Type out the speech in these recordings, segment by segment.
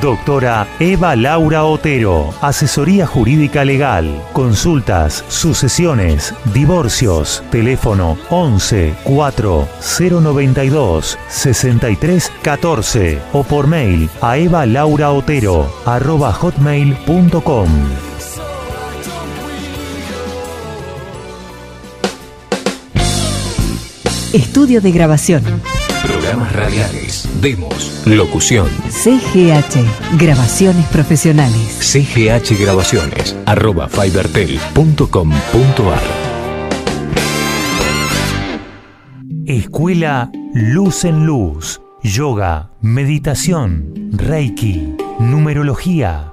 Doctora Eva Laura Otero, Asesoría Jurídica Legal, Consultas, Sucesiones, Divorcios, teléfono 11 4 092 63 14 o por mail a evalauraotero arroba hotmail.com. Estudio de grabación. Programas radiales, demos, locución. CGH, grabaciones profesionales. CGH Grabaciones, arroba fibertel.com.ar. Escuela Luz en Luz, Yoga, Meditación, Reiki, Numerología,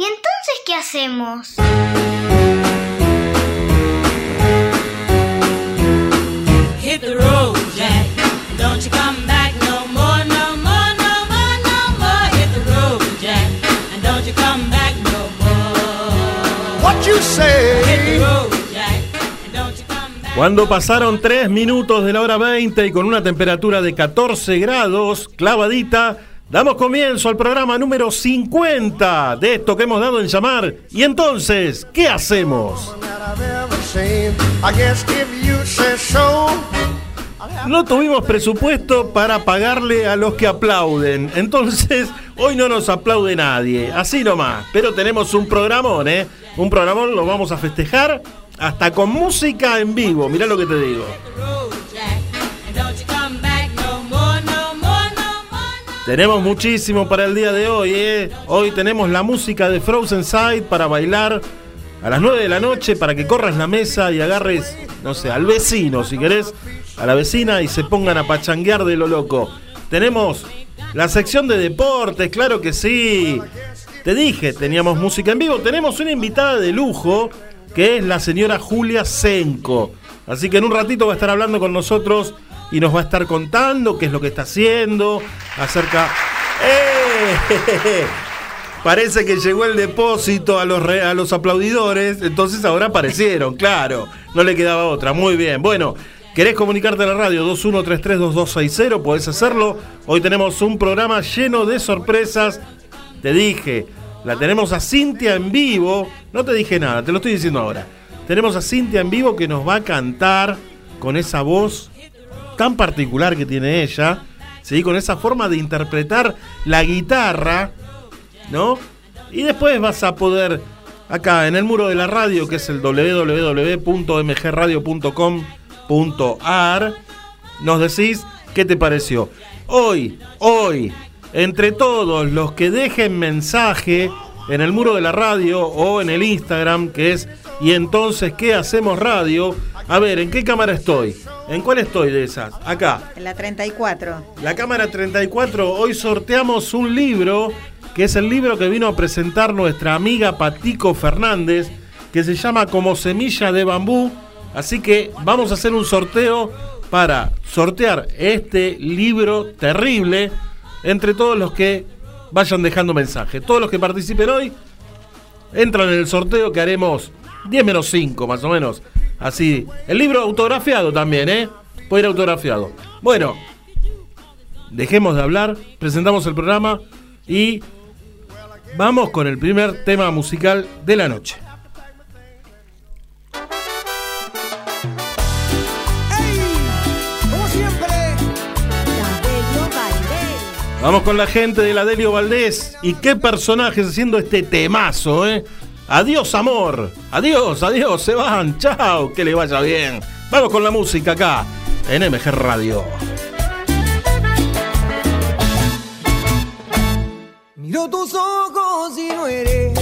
¿Y entonces qué hacemos? Hit the road, Jack. Don't you come back no more, no more, no more, no more. Hit the road, Jack. And don't you come back no more. What you say? Hit the road, Jack. And don't you come back. Cuando pasaron 3 minutos de la hora 20 y con una temperatura de 14 grados clavadita, damos comienzo al programa número 50 de esto que hemos dado en llamar. Y entonces, ¿qué hacemos? No tuvimos presupuesto para pagarle a los que aplauden. Entonces, hoy no nos aplaude nadie. Así nomás. Pero tenemos un programón, ¿eh? Un programón lo vamos a festejar hasta con música en vivo. Mirá lo que te digo. Tenemos muchísimo para el día de hoy, ¿eh? Hoy tenemos la música de Frozen Side para bailar a las 9 de la noche para que corras la mesa y agarres, no sé, al vecino, si querés, a la vecina y se pongan a pachanguear de lo loco. Tenemos la sección de deportes, claro que sí. Te dije, teníamos música en vivo. Tenemos una invitada de lujo que es la señora Julia Senko. Así que en un ratito va a estar hablando con nosotros y nos va a estar contando qué es lo que está haciendo acerca. ¡Eh! Parece que llegó el depósito a los, a los aplaudidores, entonces ahora aparecieron, claro. No le quedaba otra. Muy bien. Bueno, ¿querés comunicarte a la radio 21332260? Podés hacerlo. Hoy tenemos un programa lleno de sorpresas. Te dije, la tenemos a Cintia en vivo. No te dije nada, te lo estoy diciendo ahora. Tenemos a Cintia en vivo que nos va a cantar con esa voz tan particular que tiene ella, ¿sí? con esa forma de interpretar la guitarra, ¿no? Y después vas a poder, acá en el muro de la radio, que es el www.mgradio.com.ar, nos decís qué te pareció. Hoy, hoy, entre todos los que dejen mensaje en el muro de la radio o en el Instagram, que es Y entonces, ¿qué hacemos radio? A ver, ¿en qué cámara estoy? ¿En cuál estoy de esas? Acá. En la 34. La cámara 34, hoy sorteamos un libro, que es el libro que vino a presentar nuestra amiga Patico Fernández, que se llama Como Semilla de Bambú. Así que vamos a hacer un sorteo para sortear este libro terrible entre todos los que vayan dejando mensaje. Todos los que participen hoy entran en el sorteo que haremos 10 menos 5 más o menos. Así. El libro autografiado también, ¿eh? Puede ir autografiado. Bueno, dejemos de hablar, presentamos el programa y vamos con el primer tema musical de la noche. Vamos con la gente de la Delio Valdés. ¿Y qué personajes haciendo este temazo, eh? Adiós, amor. Adiós, adiós, se van. Chao, que le vaya bien. Vamos con la música acá, en MG Radio. miro tus ojos y no eres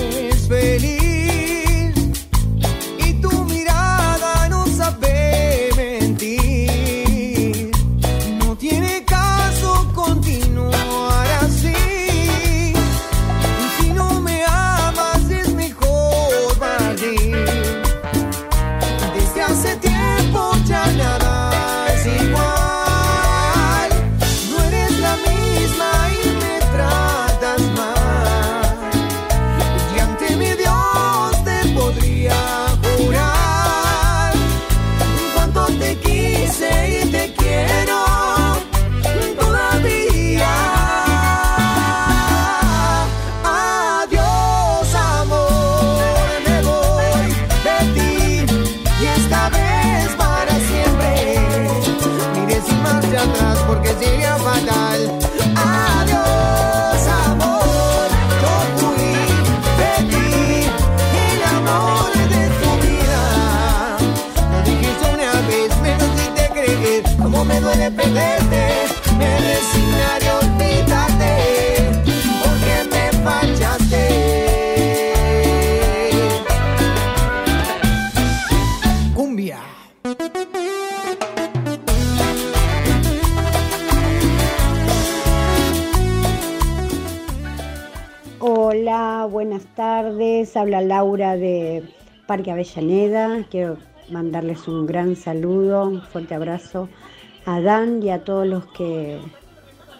buenas tardes. Habla Laura de Parque Avellaneda. Quiero mandarles un gran saludo, un fuerte abrazo a Dan y a todos los que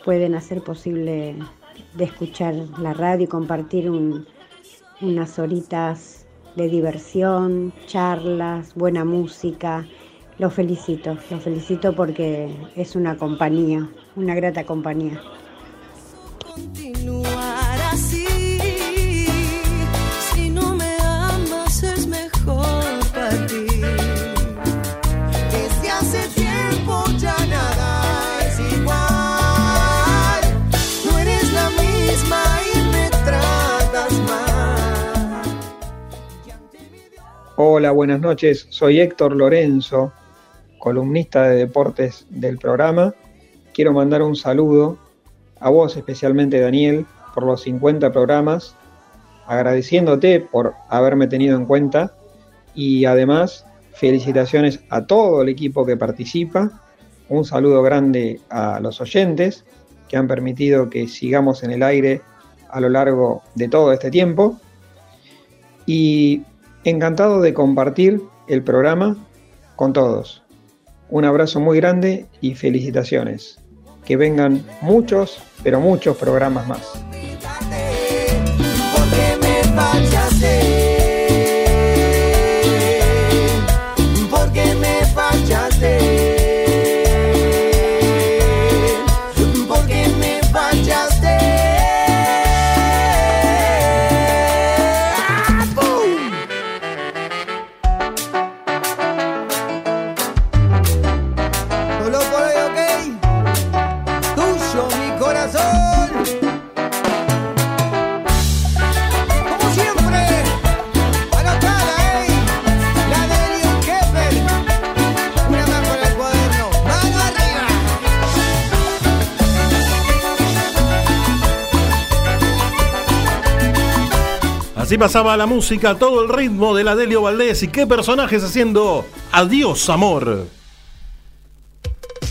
pueden hacer posible de escuchar la radio y compartir un- unas horitas de diversión, charlas, buena música. Los felicito, los felicito porque es una compañía, una grata compañía. Hola, buenas noches. Soy Héctor Lorenzo, columnista de deportes del programa. Quiero mandar un saludo a vos, especialmente Daniel, por los 50 programas, agradeciéndote por haberme tenido en cuenta y además felicitaciones a todo el equipo que participa. Un saludo grande a los oyentes que han permitido que sigamos en el aire a lo largo de todo este tiempo. Y encantado de compartir el programa con todos. Un abrazo muy grande y felicitaciones. Que vengan muchos, pero muchos programas más. Así pasaba la música, todo el ritmo de la Delio Valdés y qué personajes haciendo Adiós Amor.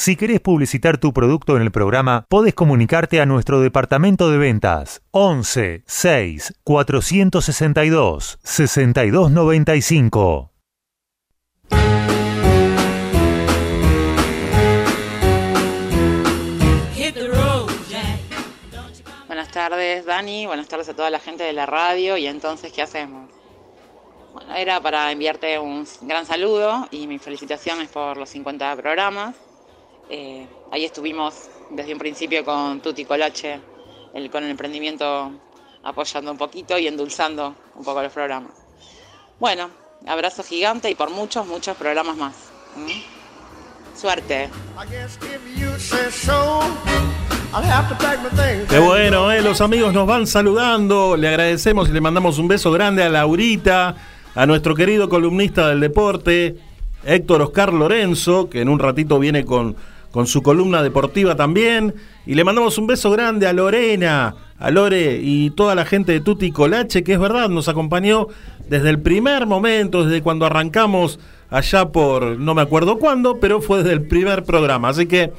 Si querés publicitar tu producto en el programa, podés comunicarte a nuestro departamento de ventas 11 6 462 6295. Hit the road, Jack. Buenas tardes, Dani. Buenas tardes a toda la gente de la radio. Y entonces, ¿qué hacemos? Bueno, era para enviarte un gran saludo y mis felicitaciones por los 50 programas. Eh, ahí estuvimos desde un principio con Tuti Colache, el, con el emprendimiento apoyando un poquito y endulzando un poco los programas. Bueno, abrazo gigante y por muchos, muchos programas más. ¿Mm? Suerte. You say so. I'll have to pack my things. Qué bueno, ¿eh? los amigos nos van saludando. Le agradecemos y le mandamos un beso grande a Laurita, a nuestro querido columnista del deporte, Héctor Oscar Lorenzo, que en un ratito viene con, con su columna deportiva también. Y le mandamos un beso grande a Lorena, a Lore y toda la gente de Tuti Colache, que es verdad, nos acompañó desde el primer momento, desde cuando arrancamos allá por no me acuerdo cuándo, pero fue desde el primer programa. Así que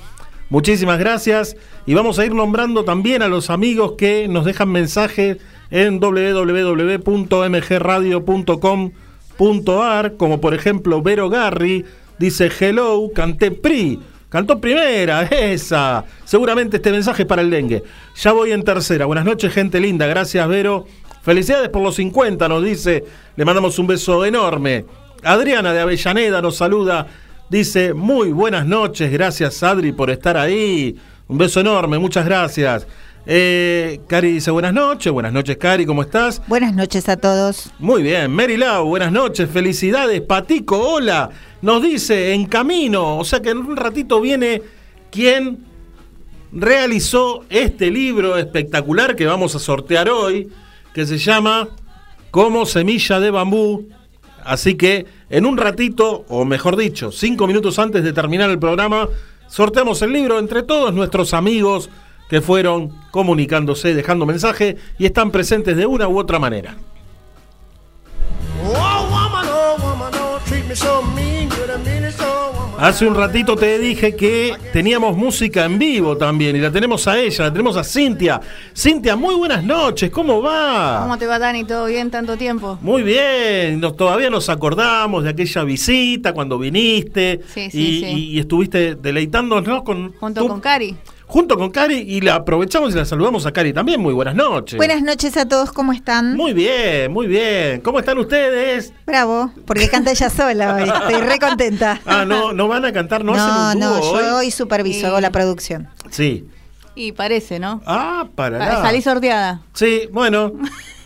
muchísimas gracias y vamos a ir nombrando también a los amigos que nos dejan mensajes en www.mgradio.com.ar, como por ejemplo Vero Garri, dice hello, canté PRI. Cantó primera, esa. Seguramente este mensaje es para el dengue. Ya voy en tercera. Buenas noches, gente linda. Gracias, Vero. Felicidades por los 50, nos dice. Le mandamos un beso enorme. Adriana de Avellaneda nos saluda. Dice, muy buenas noches. Gracias, Adri, por estar ahí. Un beso enorme, muchas gracias. Eh, Cari dice, buenas noches. Buenas noches, Cari, ¿cómo estás? Buenas noches a todos. Muy bien, Mary Lau, buenas noches, felicidades. Patico, hola, nos dice en camino, o sea que en un ratito viene quien realizó este libro espectacular que vamos a sortear hoy, que se llama Como Semilla de Bambú. Así que en un ratito, o mejor dicho, cinco minutos antes de terminar el programa, sorteamos el libro entre todos nuestros amigos que fueron comunicándose, dejando mensaje y están presentes de una u otra manera. Oh, oh, oh. Hace un ratito te dije que teníamos música en vivo también y la tenemos a ella, la tenemos a Cintia. Cintia, muy buenas noches, ¿cómo va? ¿Cómo te va, Dani? ¿Todo bien tanto tiempo? Muy bien, nos, todavía nos acordamos de aquella visita cuando viniste Sí, sí, y, sí. y- y estuviste deleitándonos con... Junto tu- con Cari. Junto con Cari y la aprovechamos y la saludamos a Cari también. Muy buenas noches. Buenas noches a todos, ¿cómo están? Muy bien, muy bien. ¿Cómo están ustedes? Bravo, porque canta ella sola hoy. Estoy re contenta. Ah, no, no van a cantar, no, no, hacen un no, yo hoy. superviso, hago la producción. Sí. Y parece, ¿no? Ah, para Pa- nada. Salí sorteada. Sí, bueno.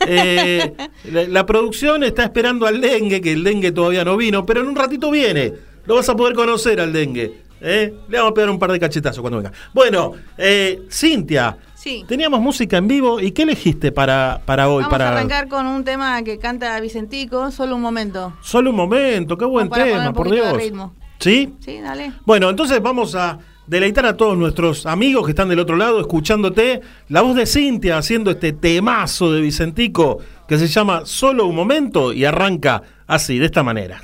eh, la, la producción está esperando al dengue, que el dengue todavía no vino, pero en un ratito viene. Lo vas a poder conocer al dengue. ¿Eh? Le vamos a pegar un par de cachetazos cuando venga. Bueno, eh, Cintia, Sí. teníamos música en vivo y ¿qué elegiste para, para hoy? Vamos para a arrancar con un tema que canta Vicentico, solo un momento. Solo un momento, qué buen tema, por Dios. ritmo. ¿Sí? Sí, dale. Bueno, entonces vamos a deleitar a todos nuestros amigos que están del otro lado escuchándote. La voz de Cintia haciendo este temazo de Vicentico que se llama Solo un momento y arranca así, de esta manera.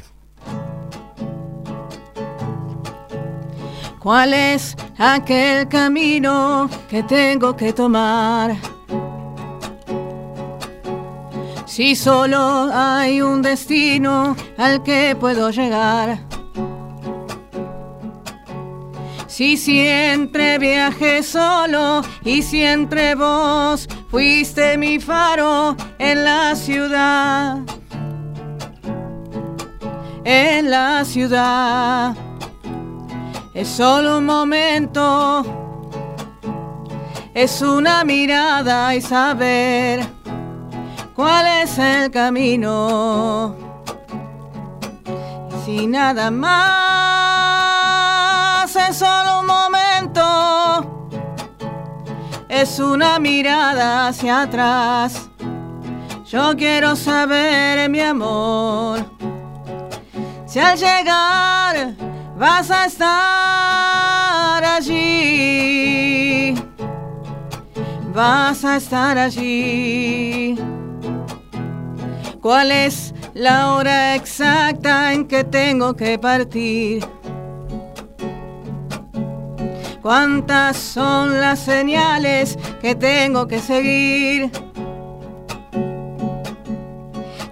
¿Cuál es aquel camino que tengo que tomar? Si solo hay un destino al que puedo llegar. Si siempre viajé solo y siempre vos fuiste mi faro en la ciudad. En la ciudad. Es solo un momento. es una mirada y saber cuál es el camino. Y si nada más es solo un momento, es una mirada hacia atrás. Yo quiero saber, mi amor, si al llegar vas a estar allí. Vas a estar allí. ¿Cuál es la hora exacta en que tengo que partir? ¿Cuántas son las señales que tengo que seguir?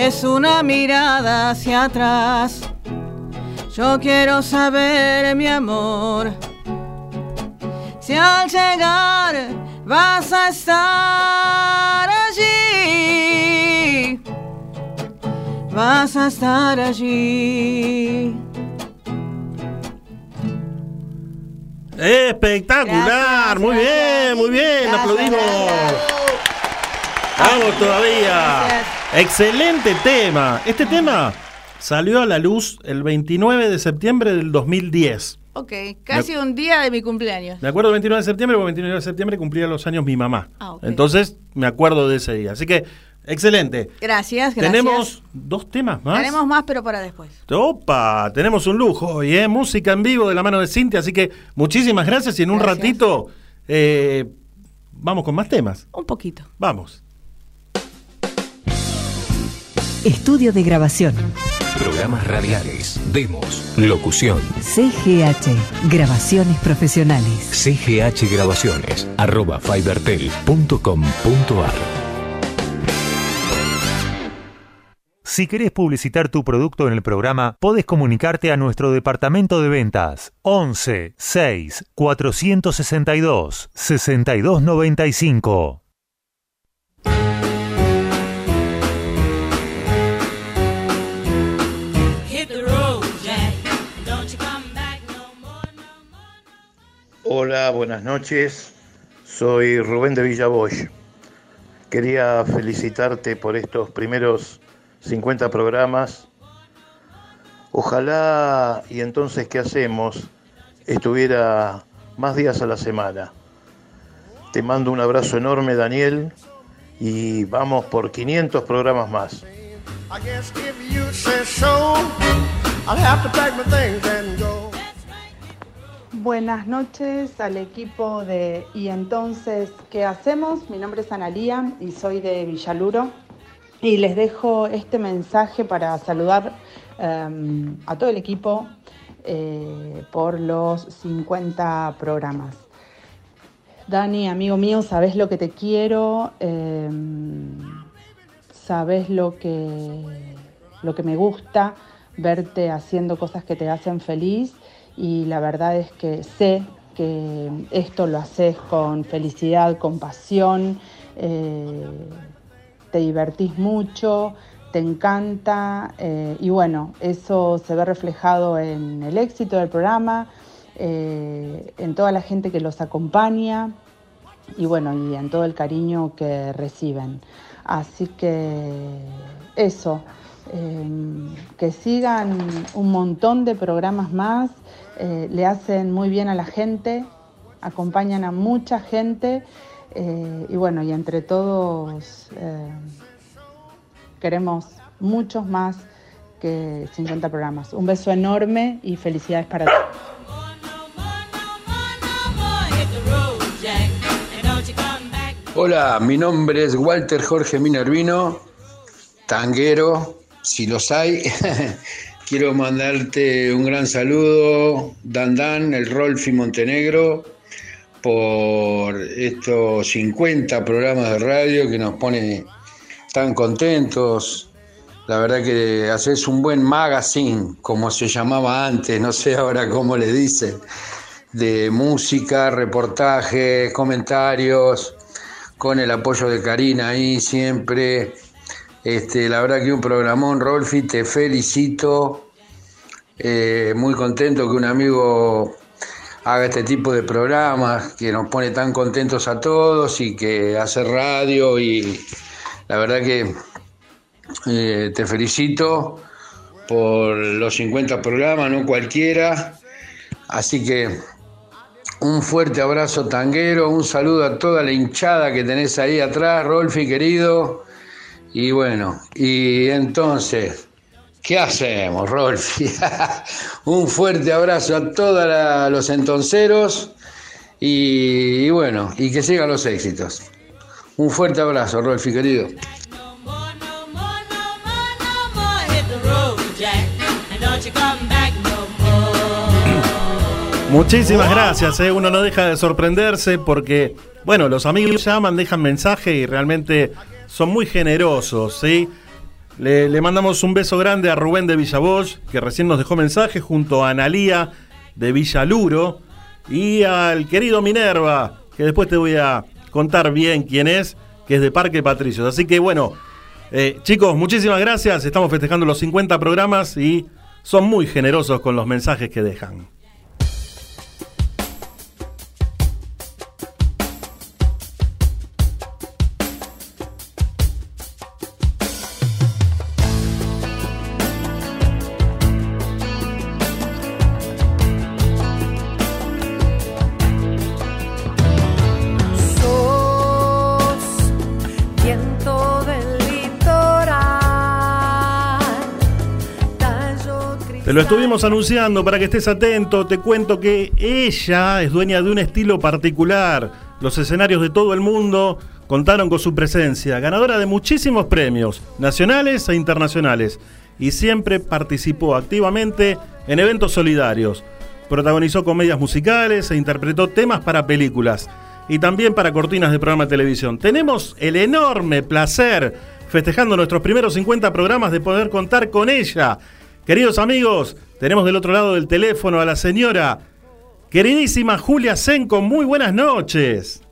Es una mirada hacia atrás. Yo quiero saber, mi amor, si al llegar vas a estar allí. Vas a estar allí. Espectacular, muy bien, muy bien, Gracias, aplaudimos. Vamos todavía. Excelente tema. Este tema salió a la luz el 29 de septiembre del 2010. Ok, casi un día de mi cumpleaños. Me acuerdo del 29 de septiembre, porque el 29 de septiembre cumplía los años mi mamá. Ah. Entonces me acuerdo de ese día. Así que, excelente. Gracias, gracias. Tenemos dos temas más. Tenemos más, pero para después. Opa, tenemos un lujo hoy, ¿eh? Música en vivo de la mano de Cintia, así que muchísimas gracias y en un Gracias. ratito eh, vamos con más temas. Un poquito. Vamos. Estudio de grabación. Programas radiales, demos, locución. CGH. Grabaciones profesionales. CGH Grabaciones, arroba fibertel.com.ar. Si querés publicitar tu producto en el programa, podés comunicarte a nuestro departamento de ventas 11 6 462 6295. Hola, buenas noches. Soy Rubén de Villaboy. Quería felicitarte por estos primeros 50 programas. Ojalá y entonces qué hacemos estuviera más días a la semana. Te mando un abrazo enorme, Daniel, y vamos por 500 programas más. Buenas noches al equipo de Y entonces, ¿qué hacemos? Mi nombre es Analía y soy de Villaluro y les dejo este mensaje para saludar em, a todo el equipo eh, por los 50 programas. Dani, amigo mío, sabes lo que te quiero, em, sabes lo que, lo que me gusta, verte haciendo cosas que te hacen feliz y la verdad es que sé que esto lo haces con felicidad, con pasión, eh, te divertís mucho, te encanta eh, y bueno, eso se ve reflejado en el éxito del programa, eh, en toda la gente que los acompaña y bueno, y en todo el cariño que reciben. Así que eso, que sigan un montón de programas más, eh, le hacen muy bien a la gente, acompañan a mucha gente eh, y bueno, y entre todos eh, queremos muchos más que 50 programas. Un beso enorme y felicidades para todos. Hola, mi nombre es Walter Jorge Minervino, tanguero, si los hay. quiero mandarte un gran saludo, Dan Dan, el Rolfi Montenegro, por estos 50 programas de radio que nos pone tan contentos. La verdad que haces un buen magazine, como se llamaba antes, no sé ahora cómo le dicen, de música, reportajes, comentarios, con el apoyo de Karina ahí siempre. Este, la verdad que un programón, Rolfi, te felicito. Eh, muy contento que un amigo haga este tipo de programas que nos pone tan contentos a todos y que hace radio y la verdad que eh, te felicito por los 50 programas, no cualquiera. Así que un fuerte abrazo tanguero, un saludo a toda la hinchada que tenés ahí atrás, Rolfi querido. Y bueno, y entonces, ¿qué hacemos, Rolfi? un fuerte abrazo a todos los entonceros y, bueno, y que sigan los éxitos. Un fuerte abrazo, Rolfi querido. Muchísimas gracias, ¿eh? uno no deja de sorprenderse porque, bueno, los amigos llaman, dejan mensaje y realmente son muy generosos, ¿sí? Le, mandamos un beso grande a Rubén de Villavoz, que recién nos dejó mensaje, junto a Analía de Villaluro y al querido Minerva, que después te voy a contar bien quién es, que es de Parque Patricios. Así que bueno, eh, chicos, muchísimas gracias, estamos festejando los 50 programas y son muy generosos con los mensajes que dejan. Te lo estuvimos anunciando para que estés atento. Te cuento que ella es dueña de un estilo particular. Los escenarios de todo el mundo contaron con su presencia, ganadora de muchísimos premios, nacionales e internacionales, y siempre participó activamente en eventos solidarios. Protagonizó comedias musicales e interpretó temas para películas y también para cortinas de programa de televisión. Tenemos el enorme placer, festejando nuestros primeros 50 programas, de poder contar con ella. Queridos amigos, tenemos del otro lado del teléfono a la señora, queridísima Julia Senco. Muy buenas noches.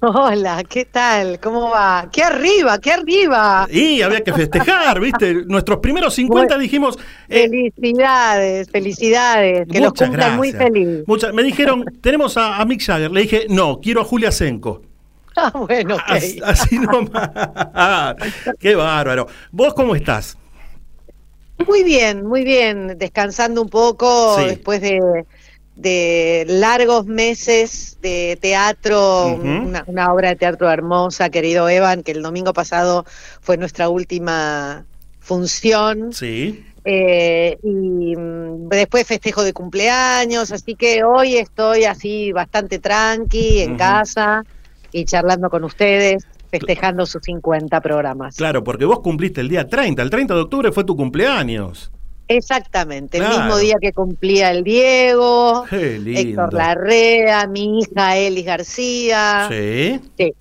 Hola, ¿qué tal? ¿Cómo va? ¡Qué arriba, qué arriba! Y había que festejar, ¿viste? Nuestros primeros 50 dijimos. eh, Felicidades, felicidades, que los cumplan muy gracias. feliz. Muchas- me dijeron, tenemos a, a Mick Jagger. Le dije, no, quiero a Julia Senco. Ah, bueno, ok. Así, así nomás. Qué bárbaro. ¿Vos cómo estás? Muy bien, muy bien, descansando un poco Sí. después de, de largos meses de teatro, una, una obra de teatro hermosa, querido Evan, que el domingo pasado fue nuestra última función. Sí. Eh, y mm, después festejo de cumpleaños, así que hoy estoy así bastante tranqui en casa y charlando con ustedes, festejando sus 50 programas. Claro, porque vos cumpliste el día 30. El 30 de octubre fue tu cumpleaños. Exactamente, el mismo día que cumplía el Diego. Héctor Larrea, mi hija Elis García. Sí. Sí,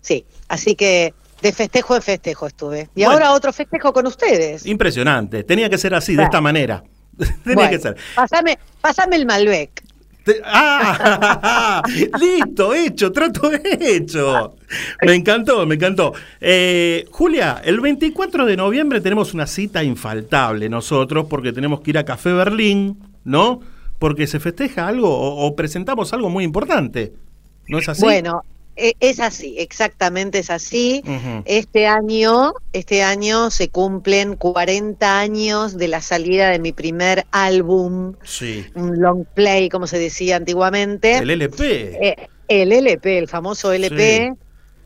sí. Así que de festejo en festejo estuve. Y Bueno. ahora otro festejo con ustedes. Impresionante. Tenía que ser así, de esta manera. Tenía Bueno, que ser. Pásame, pásame el Malbec. ¡Ah! Listo, hecho, trato hecho. Me encantó, me encantó. Eh, Julia, el 24 de noviembre tenemos una cita infaltable nosotros porque tenemos que ir a Café Berlín, ¿no? Porque se festeja algo o, presentamos algo muy importante. ¿No es así? Bueno, es así, exactamente es así. Este año, este año se cumplen 40 años de la salida de mi primer álbum, Sí. un long play, como se decía antiguamente. El LP. Eh, el LP, el famoso LP,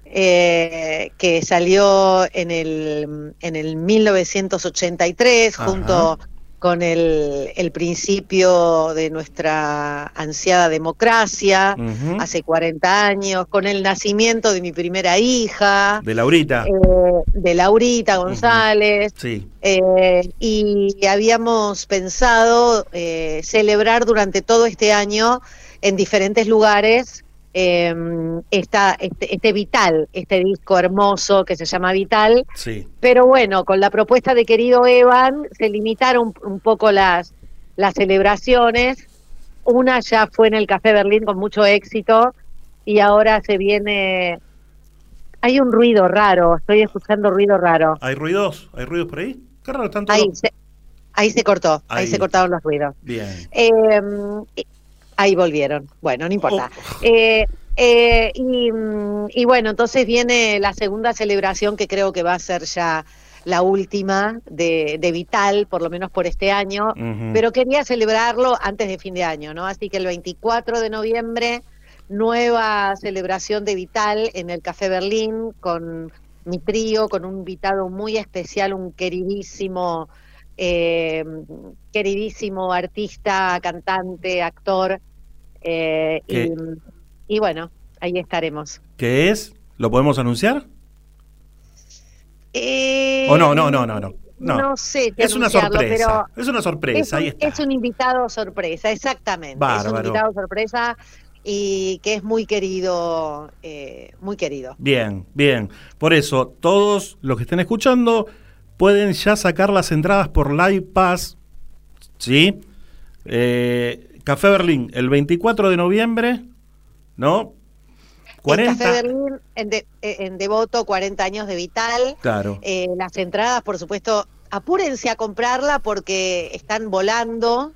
eh, que salió en el, en el 1983 Ajá. junto con el, el principio de nuestra ansiada democracia, hace 40 años, con el nacimiento de mi primera hija, De Laurita. eh, de Laurita González, Sí. eh, y habíamos pensado eh, celebrar durante todo este año en diferentes lugares eh, esta, este, este Vital, este disco hermoso que se llama Vital, Sí. pero bueno, con la propuesta de querido Evan se limitaron un poco las, las celebraciones. Una ya fue en el Café Berlín con mucho éxito y ahora se viene... Hay un ruido raro, estoy escuchando ruido raro. ¿Hay ruidos? ¿Hay ruidos por ahí? Qué raro, todos. Ahí se, ahí se cortó, ahí. Ahí. se cortaron los ruidos. Bien. Eh, ahí volvieron. Bueno, no importa. Oh. Eh, eh, y, y bueno, entonces viene la segunda celebración que creo que va a ser ya la última de, de Vital, por lo menos por este año, pero quería celebrarlo antes de fin de año, ¿no? Así que el 24 de noviembre, nueva celebración de Vital en el Café Berlín con mi trío, con un invitado muy especial, un queridísimo, eh, queridísimo artista, cantante, actor. Eh, y, y bueno, ahí estaremos. ¿Qué es? ¿Lo podemos anunciar? Eh, ¿O no? No, no, no, no. No, No. sé. Es una sorpresa. pero Es una sorpresa, es un, ahí está. es un invitado sorpresa, exactamente. Es Bárbaro. un invitado sorpresa y que es muy querido, eh, muy querido. Bien, bien. Por eso, todos los que estén escuchando pueden ya sacar las entradas por Live Pass. ¿Sí? Eh, Café Berlín, el 24 de noviembre, ¿no? En 40. Café Berlín, en, de- eh, en Devoto, 40 años de Vital. Claro. Eh, las entradas, por supuesto, apúrense a comprarla porque están volando.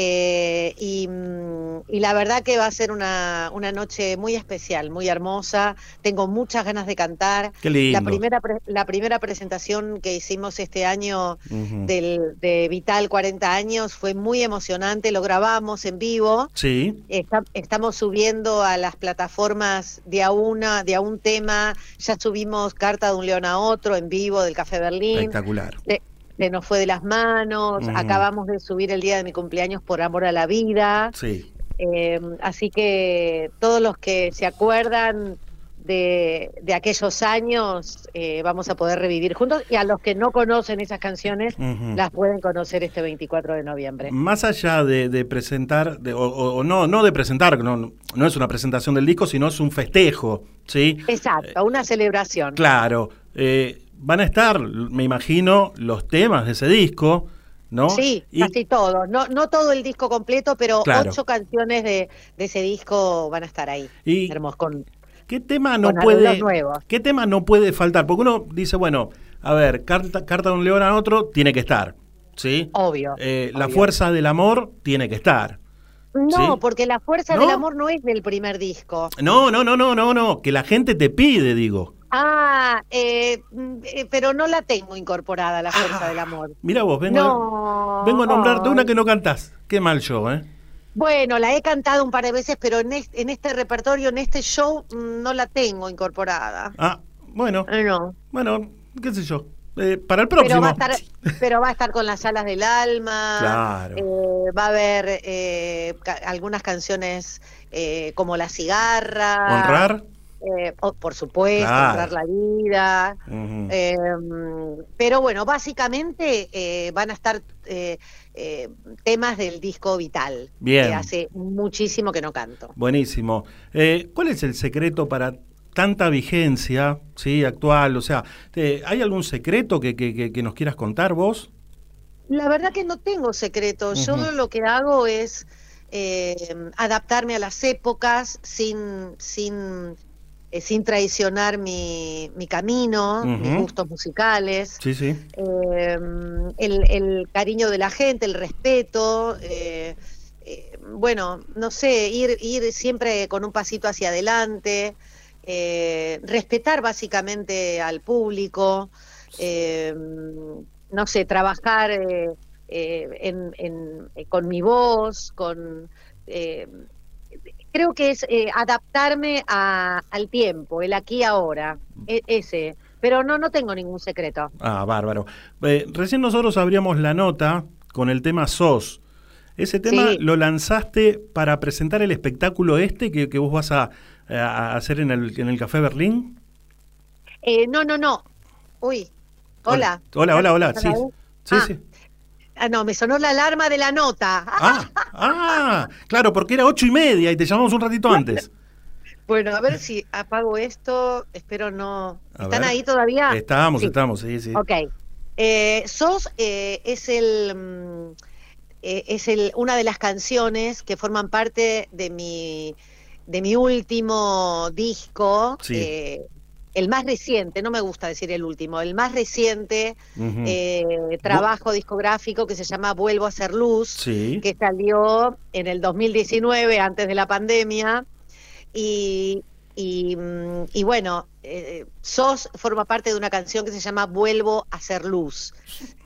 Eh, y, mm, y la verdad que va a ser una, una noche muy especial, muy hermosa. Tengo muchas ganas de cantar. Qué lindo. La primera, pre- la primera presentación que hicimos este año del, de Vital 40 años fue muy emocionante. Lo grabamos en vivo. Sí. Está- estamos subiendo a las plataformas de a una, de a un tema. Ya subimos Carta de un León a otro en vivo del Café Berlín. Espectacular. Se, se nos fue de las manos. Acabamos de subir el día de mi cumpleaños por amor a la vida. Sí. Eh, así que todos los que se acuerdan de, de aquellos años eh, vamos a poder revivir juntos. Y a los que no conocen esas canciones las pueden conocer este 24 de noviembre. Más allá de, de presentar, de- o, o- o no, no de presentar, no, no es una presentación del disco, sino es un festejo, ¿sí? Exacto, una celebración. Claro, eh, van a estar, me imagino, los temas de ese disco, ¿no? Sí, Y- casi todo. No, no todo el disco completo, pero Claro. ocho canciones de, de ese disco van a estar ahí. Y- Hermoso, con, ¿Qué tema no puede, qué tema no puede faltar? Porque uno dice, bueno, a ver, carta, carta de un león a otro tiene que estar, ¿sí? Obvio. Eh, la fuerza del amor tiene que estar. No, ¿sí? porque la fuerza ¿No? del amor no es del primer disco. No, no, no, no, no, no, que la gente te pide, digo. Ah, eh, mm, eh, pero no la tengo incorporada, la fuerza del amor. Mira vos, vengo, No. a, vengo a nombrarte una que no cantás. Qué mal yo, ¿eh? Bueno, la he cantado un par de veces, pero en este, en este repertorio, en este show, mm, no la tengo incorporada. Ah, bueno. No. Bueno, qué sé yo. Eh, para el Pero próximo. va, a estar, pero va a estar con las alas del alma. Claro. eh, va a haber eh, ca- algunas canciones eh, como La Cigarra. Honrar. Eh, oh, por supuesto, Claro. la vida. Eh, pero bueno, básicamente eh, van a estar eh, temas del disco Vital. Bien. Que hace muchísimo que no canto. Buenísimo. ¿Cuál es el secreto para tanta vigencia sí, actual? O sea, ¿hay algún secreto que, que- que- nos quieras contar vos? La verdad que no tengo secretos. Yo lo que hago es eh, adaptarme a las épocas sin, sin, eh, sin traicionar mi, mi camino, mis gustos musicales. Sí, sí. eh, el, el cariño de la gente, el respeto, eh, eh, bueno, no sé, ir, ir siempre con un pasito hacia adelante, eh, respetar básicamente al público, eh, no sé, trabajar eh, eh, en- en- con mi voz, con... creo que es eh, adaptarme a- al tiempo, el aquí ahora, e- ese. Pero no, no tengo ningún secreto. Ah, bárbaro. Eh, recién nosotros abríamos la nota con el tema SOS. Ese tema Sí. lo lanzaste para presentar el espectáculo este que, que vos vas a, a hacer en el, en el Café Berlín. Eh, no, no, no. Uy, hola. Hola, hola, hola. ¿Estás Sí, sí, Ah. sí. Ah, no, me sonó la alarma de la nota. Ah, ah, claro, porque era ocho y media y te llamamos un ratito antes. Bueno, a ver si apago esto. Espero no. A ¿Están ver. ahí todavía? Estamos, Sí. estamos, sí, sí. Ok. Eh, SOS eh, es el mm, eh, es el, una de las canciones que forman parte de mi de mi último disco, Sí. El más reciente, no me gusta decir el último, el más reciente eh, trabajo discográfico que se llama Vuelvo a ser luz, Sí. que salió en el 2019, antes de la pandemia. Y, y, mm, y bueno, eh, SOS forma parte de una canción que se llama Vuelvo a ser luz.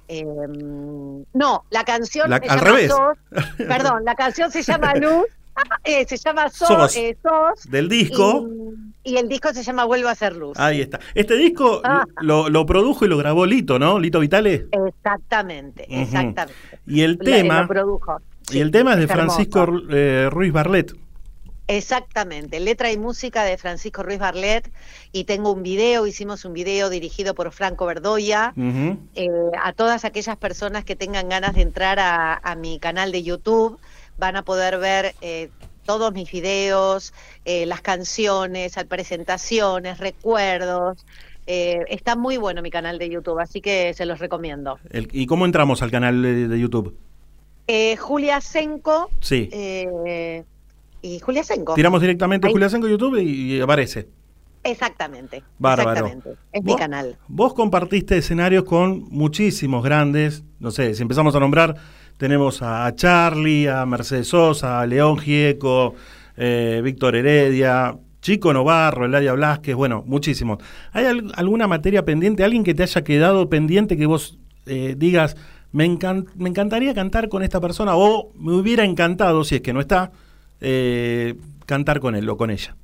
Eh, no, la canción La- se al llama revés. SOS. Perdón, la canción se llama Luz. Eh, se llama SOS, SOS. eh, SOS, Del disco. Y, y el disco se llama Vuelvo a ser luz. Ahí está. Este disco Ah. lo, lo produjo y lo grabó Lito, ¿no? Lito Vitale. Exactamente, exactamente. Y el tema. lo produjo. y el tema es de. Francisco eh, Ruiz Barlet. Exactamente, letra y música de Francisco Ruiz Barlet y tengo un video, hicimos un video dirigido por Franco Verdoya. A todas aquellas personas que tengan ganas de entrar a, a mi canal de YouTube van a poder ver eh, todos mis videos, eh, las canciones, presentaciones, recuerdos. Eh, está muy bueno mi canal de YouTube, así que se los recomiendo. El- ¿Y cómo entramos al canal de, de YouTube? Eh, Julia Senco. Sí. eh, y Julia Senco. Tiramos directamente Ahí- Julia Senco YouTube y, y aparece. Exactamente. Bárbaro. Exactamente. Es mi canal. Vos compartiste escenarios con muchísimos grandes. No sé, si empezamos a nombrar, tenemos a Charlie, a Mercedes Sosa, a León Gieco, eh, Víctor Heredia, Chico Novarro, Eladia Blasquez, bueno, muchísimos. ¿Hay al- alguna materia pendiente, alguien que te haya quedado pendiente que vos eh, digas, me, me encantaría cantar con esta persona o me hubiera encantado, si es que no está, eh, cantar con él o con ella?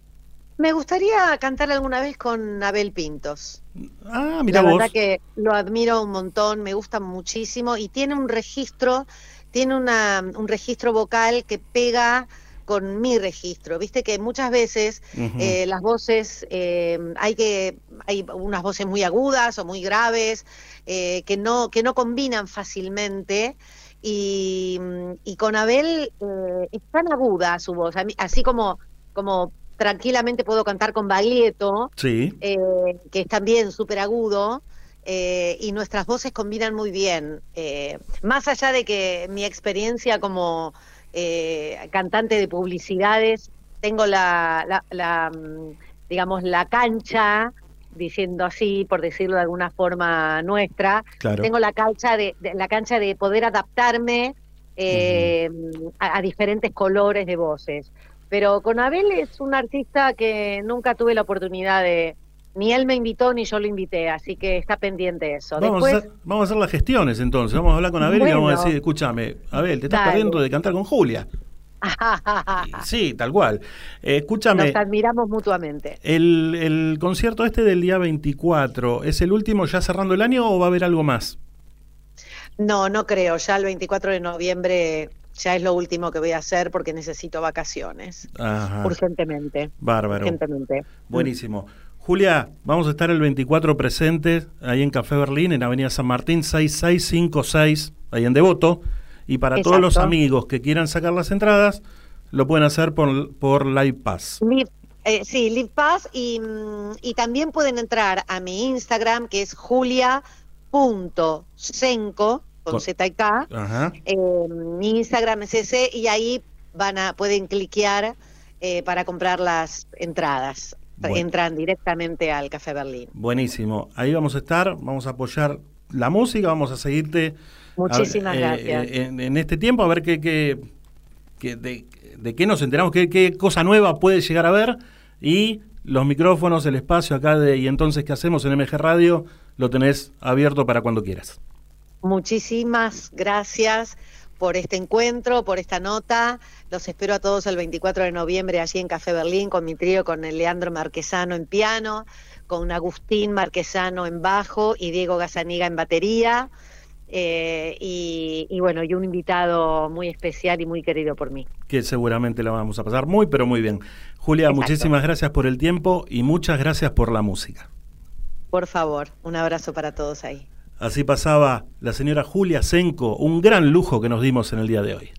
Me gustaría cantar alguna vez con Abel Pintos. Ah, mira La vos. verdad que lo admiro un montón, me gusta muchísimo y tiene un registro, tiene una, un registro vocal que pega con mi registro. Viste que muchas veces eh, las voces eh, hay que hay unas voces muy agudas o muy graves eh, que no que no combinan fácilmente y, y con Abel eh, es tan aguda su voz, mí- así como como tranquilamente puedo cantar con Baglietto Sí. eh, que es también súper agudo, eh, y nuestras voces combinan muy bien. Eh, más allá de que mi experiencia como cantante de publicidades, tengo la, la- la, mm, digamos, la cancha, diciendo así, por decirlo de alguna forma nuestra, Claro. tengo la cancha de, de- la cancha de poder adaptarme eh, a, a diferentes colores de voces. Pero con Abel es un artista que nunca tuve la oportunidad de, ni él me invitó ni yo lo invité, así que está pendiente eso. Vamos, Después, a hacer, vamos a hacer las gestiones entonces. Vamos a hablar con Abel y vamos a decir, escúchame, Abel, te estás Dale. perdiendo de cantar con Julia. Sí, tal cual. Eh, escúchame, nos admiramos mutuamente. el, el concierto este del día 24, ¿es el último ya cerrando el año o va a haber algo más? No, no creo, ya el 24 de noviembre ya es lo último que voy a hacer porque necesito vacaciones, Ajá, urgentemente. bárbaro. Urgentemente. Buenísimo. Julia, vamos a estar el 24 presentes ahí en Café Berlín, en Avenida San Martín 6656, ahí en Devoto. Y para todos los amigos que quieran sacar las entradas, lo pueden hacer por, por Live Pass. Live- eh, sí, Live Pass y, mm, y también pueden entrar a mi Instagram que es julia.senco con Con- Z y K. Ajá. Eh, mi Instagram es ese y ahí van a pueden cliquear eh, para comprar las entradas. Bueno. Entran directamente al Café Berlín. Buenísimo. Ahí vamos a estar, vamos a apoyar la música, vamos a seguirte. Muchísimas a- eh, gracias. eh, en, en este tiempo, a ver qué, qué- qué- de, de qué nos enteramos, qué, qué cosa nueva puede llegar a ver. Y los micrófonos, el espacio acá de Y entonces, ¿qué hacemos en MG Radio? Lo tenés abierto para cuando quieras. Muchísimas gracias por este encuentro, por esta nota. Los espero a todos el 24 de noviembre allí en Café Berlín con mi trío, con el Leandro Marquesano en piano, con Agustín Marquesano en bajo y Diego Gazaniga en batería. eh, y, y bueno, y un invitado muy especial y muy querido por mí. Que seguramente la vamos a pasar muy, pero muy bien. Julia, Exacto. muchísimas gracias por el tiempo y muchas gracias por la música. Por favor, un abrazo para todos ahí. Así pasaba la señora Julia Senco, un gran lujo que nos dimos en el día de hoy.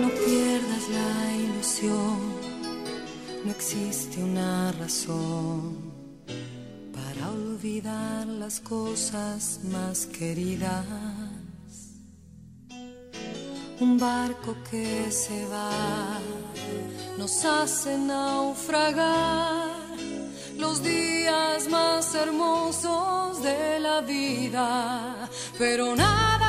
No pierdas la ilusión, no existe una razón para olvidar las cosas más queridas. Un barco que se va nos hace naufragar los días más hermosos de la vida, pero nada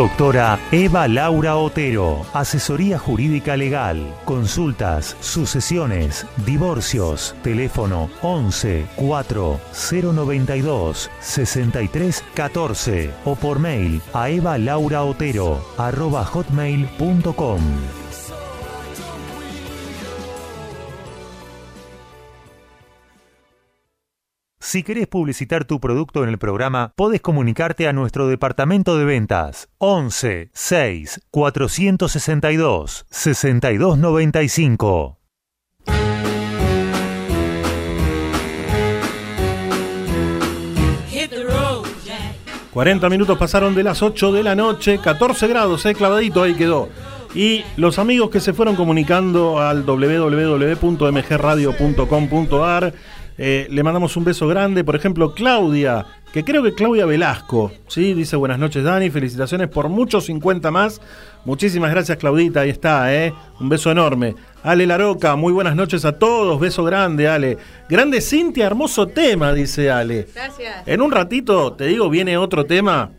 Doctora Eva Laura Otero, asesoría jurídica legal, consultas, sucesiones, divorcios, teléfono 11 4 092 63 14 o por mail a evalauraotero arroba hotmail.com. Si querés publicitar tu producto en el programa, podés comunicarte a nuestro departamento de ventas 11 6 462 6295. Hit the road, Jack. 40 minutos pasaron de las 8 de la noche, 14 grados, eh, clavadito ahí quedó. Y los amigos que se fueron comunicando al www.mgradio.com.ar, Eh, le mandamos un beso grande, por ejemplo, Claudia, que creo que Claudia Velasco, ¿sí? Dice buenas noches Dani, felicitaciones por muchos 50 más. Muchísimas gracias Claudita, ahí está, ¿eh? Un beso enorme. Ale Laroca, muy buenas noches a todos, beso grande Ale. Grande Cintia, hermoso tema, dice Ale. Gracias. En un ratito, te digo, viene otro tema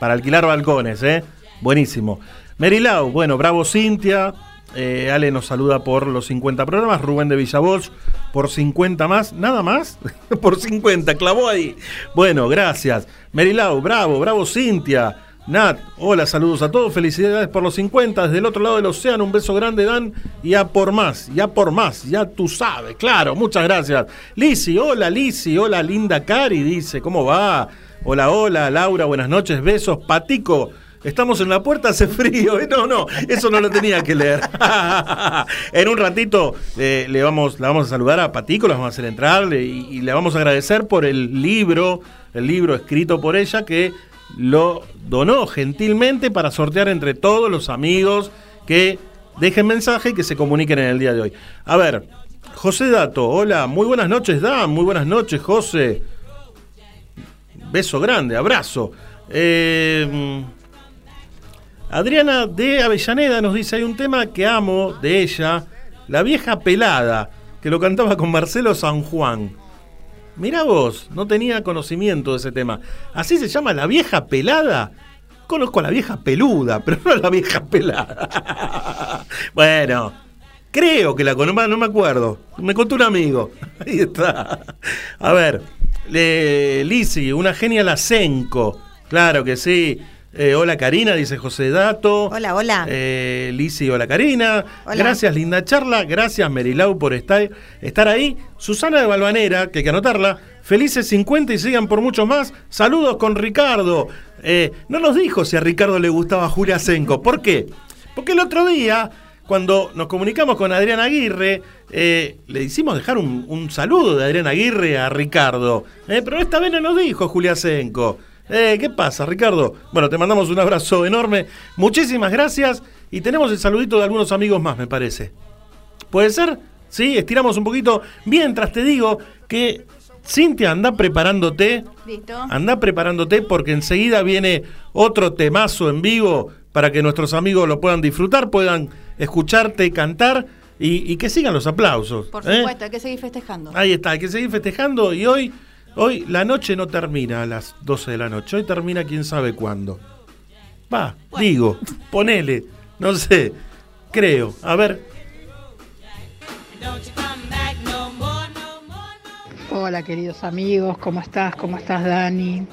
para alquilar balcones, ¿eh? Buenísimo. Merilau, bueno, bravo Cintia. Eh, Ale nos saluda por los 50 programas. Rubén de Villavoz por 50 más. ¿Nada más? por 50, clavó ahí. Bueno, gracias. Merilau, bravo, bravo Cintia. Nat, hola, saludos a todos. Felicidades por los 50. Desde el otro lado del océano, un beso grande, Dan. Y a por más, ya por más, ya tú sabes, claro, muchas gracias. Lisi, hola Lisi, hola Linda Cari, dice, ¿cómo va? Hola, hola, Laura, buenas noches, besos. Patico, estamos en la puerta, hace frío. No, no, eso no lo tenía que leer. en un ratito eh, le vamos, la vamos a saludar a Patico, la vamos a hacer entrar y, y le vamos a agradecer por el libro, el libro escrito por ella que lo donó gentilmente para sortear entre todos los amigos que dejen mensaje y que se comuniquen en el día de hoy. A ver, José Dato, hola, muy buenas noches, Dan, muy buenas noches, José. Beso grande, abrazo. Eh, Adriana de Avellaneda nos dice, hay un tema que amo de ella, La vieja pelada, que lo cantaba con Marcelo San Juan. Mirá vos, no tenía conocimiento de ese tema. ¿Así se llama La vieja pelada? Conozco a la vieja peluda, pero no a la vieja pelada. bueno, creo que la conozco, no me acuerdo. Me contó un amigo. Ahí está. A ver, Lisi, una genia Lacenco. Claro que sí. Eh, hola Karina, dice José Dato. Hola, hola. Eh, Lisi, hola Karina. Hola. Gracias, linda charla. Gracias, Merilau, por estar, estar ahí. Susana de Balvanera, que hay que anotarla. Felices 50 y sigan por muchos más. Saludos con Ricardo. Eh, no nos dijo si a Ricardo le gustaba Julia Senco. ¿Por qué? Porque el otro día, cuando nos comunicamos con Adrián Aguirre, eh, le hicimos dejar un, un saludo de Adrián Aguirre a Ricardo. Eh, pero esta vez no nos dijo Julia Senco. Eh, ¿Qué pasa, Ricardo? Bueno, te mandamos un abrazo enorme. Muchísimas gracias. Y tenemos el saludito de algunos amigos más, me parece. ¿Puede ser? Sí, estiramos un poquito. Mientras te digo que Cintia anda preparándote. Listo. Anda preparándote porque enseguida viene otro temazo en vivo para que nuestros amigos lo puedan disfrutar, puedan escucharte cantar y, y que sigan los aplausos. Por ¿eh? supuesto, hay que seguir festejando. Ahí está, hay que seguir festejando y hoy, hoy la noche no termina a las 12 de la noche, hoy termina quién sabe cuándo. Va, digo, ponele, no sé, creo. A ver, Hola queridos amigos, ¿cómo estás? ¿Cómo estás Dani?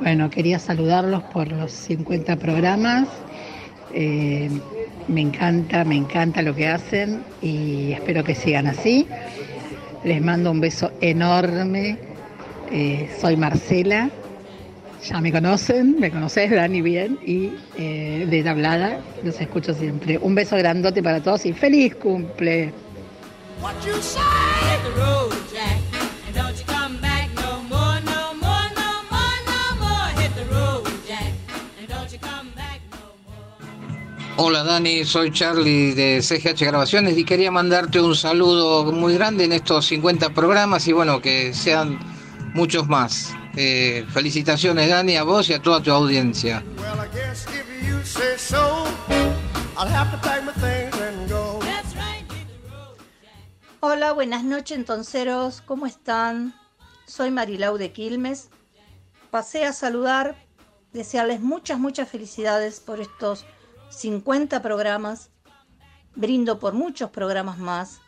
Bueno, quería saludarlos por los 50 programas. Eh, me encanta, me encanta lo que hacen y espero que sigan así. Les mando un beso enorme. Eh, soy Marcela, ya me conocen, me conoces Dani bien y eh, de tablada los escucho siempre. Un beso grandote para todos y feliz cumple. What you say? Hit the road, Jack, and don't you come back no more, no more, no more, no more. Hit the road, Jack, and don't you come back. Hola Dani, soy Charlie de CGH Grabaciones y quería mandarte un saludo muy grande en estos 50 programas y bueno, que sean muchos más. Eh, felicitaciones Dani, a vos y a toda tu audiencia. Hola, buenas noches, entonceros. ¿Cómo están? Soy Marilau de Quilmes. Pasé a saludar, desearles muchas, muchas felicidades por estos 50 programas. Brindo por muchos programas más.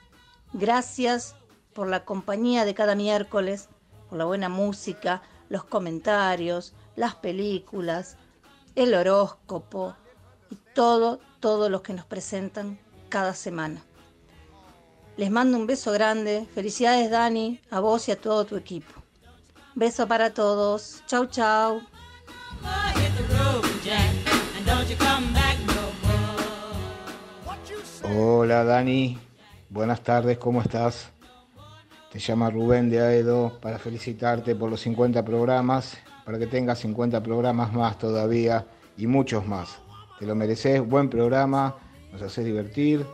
Gracias por la compañía de cada miércoles, por la buena música, los comentarios, las películas, el horóscopo y todo, todo lo que nos presentan cada semana. Les mando un beso grande. Felicidades Dani, a vos y a todo tu equipo. Beso para todos. Chau, chau. Hola Dani, buenas tardes, ¿cómo estás? Te llama Rubén de Aedo para felicitarte por los 50 programas, para que tengas 50 programas más todavía y muchos más. Te lo mereces, buen programa, nos haces divertir,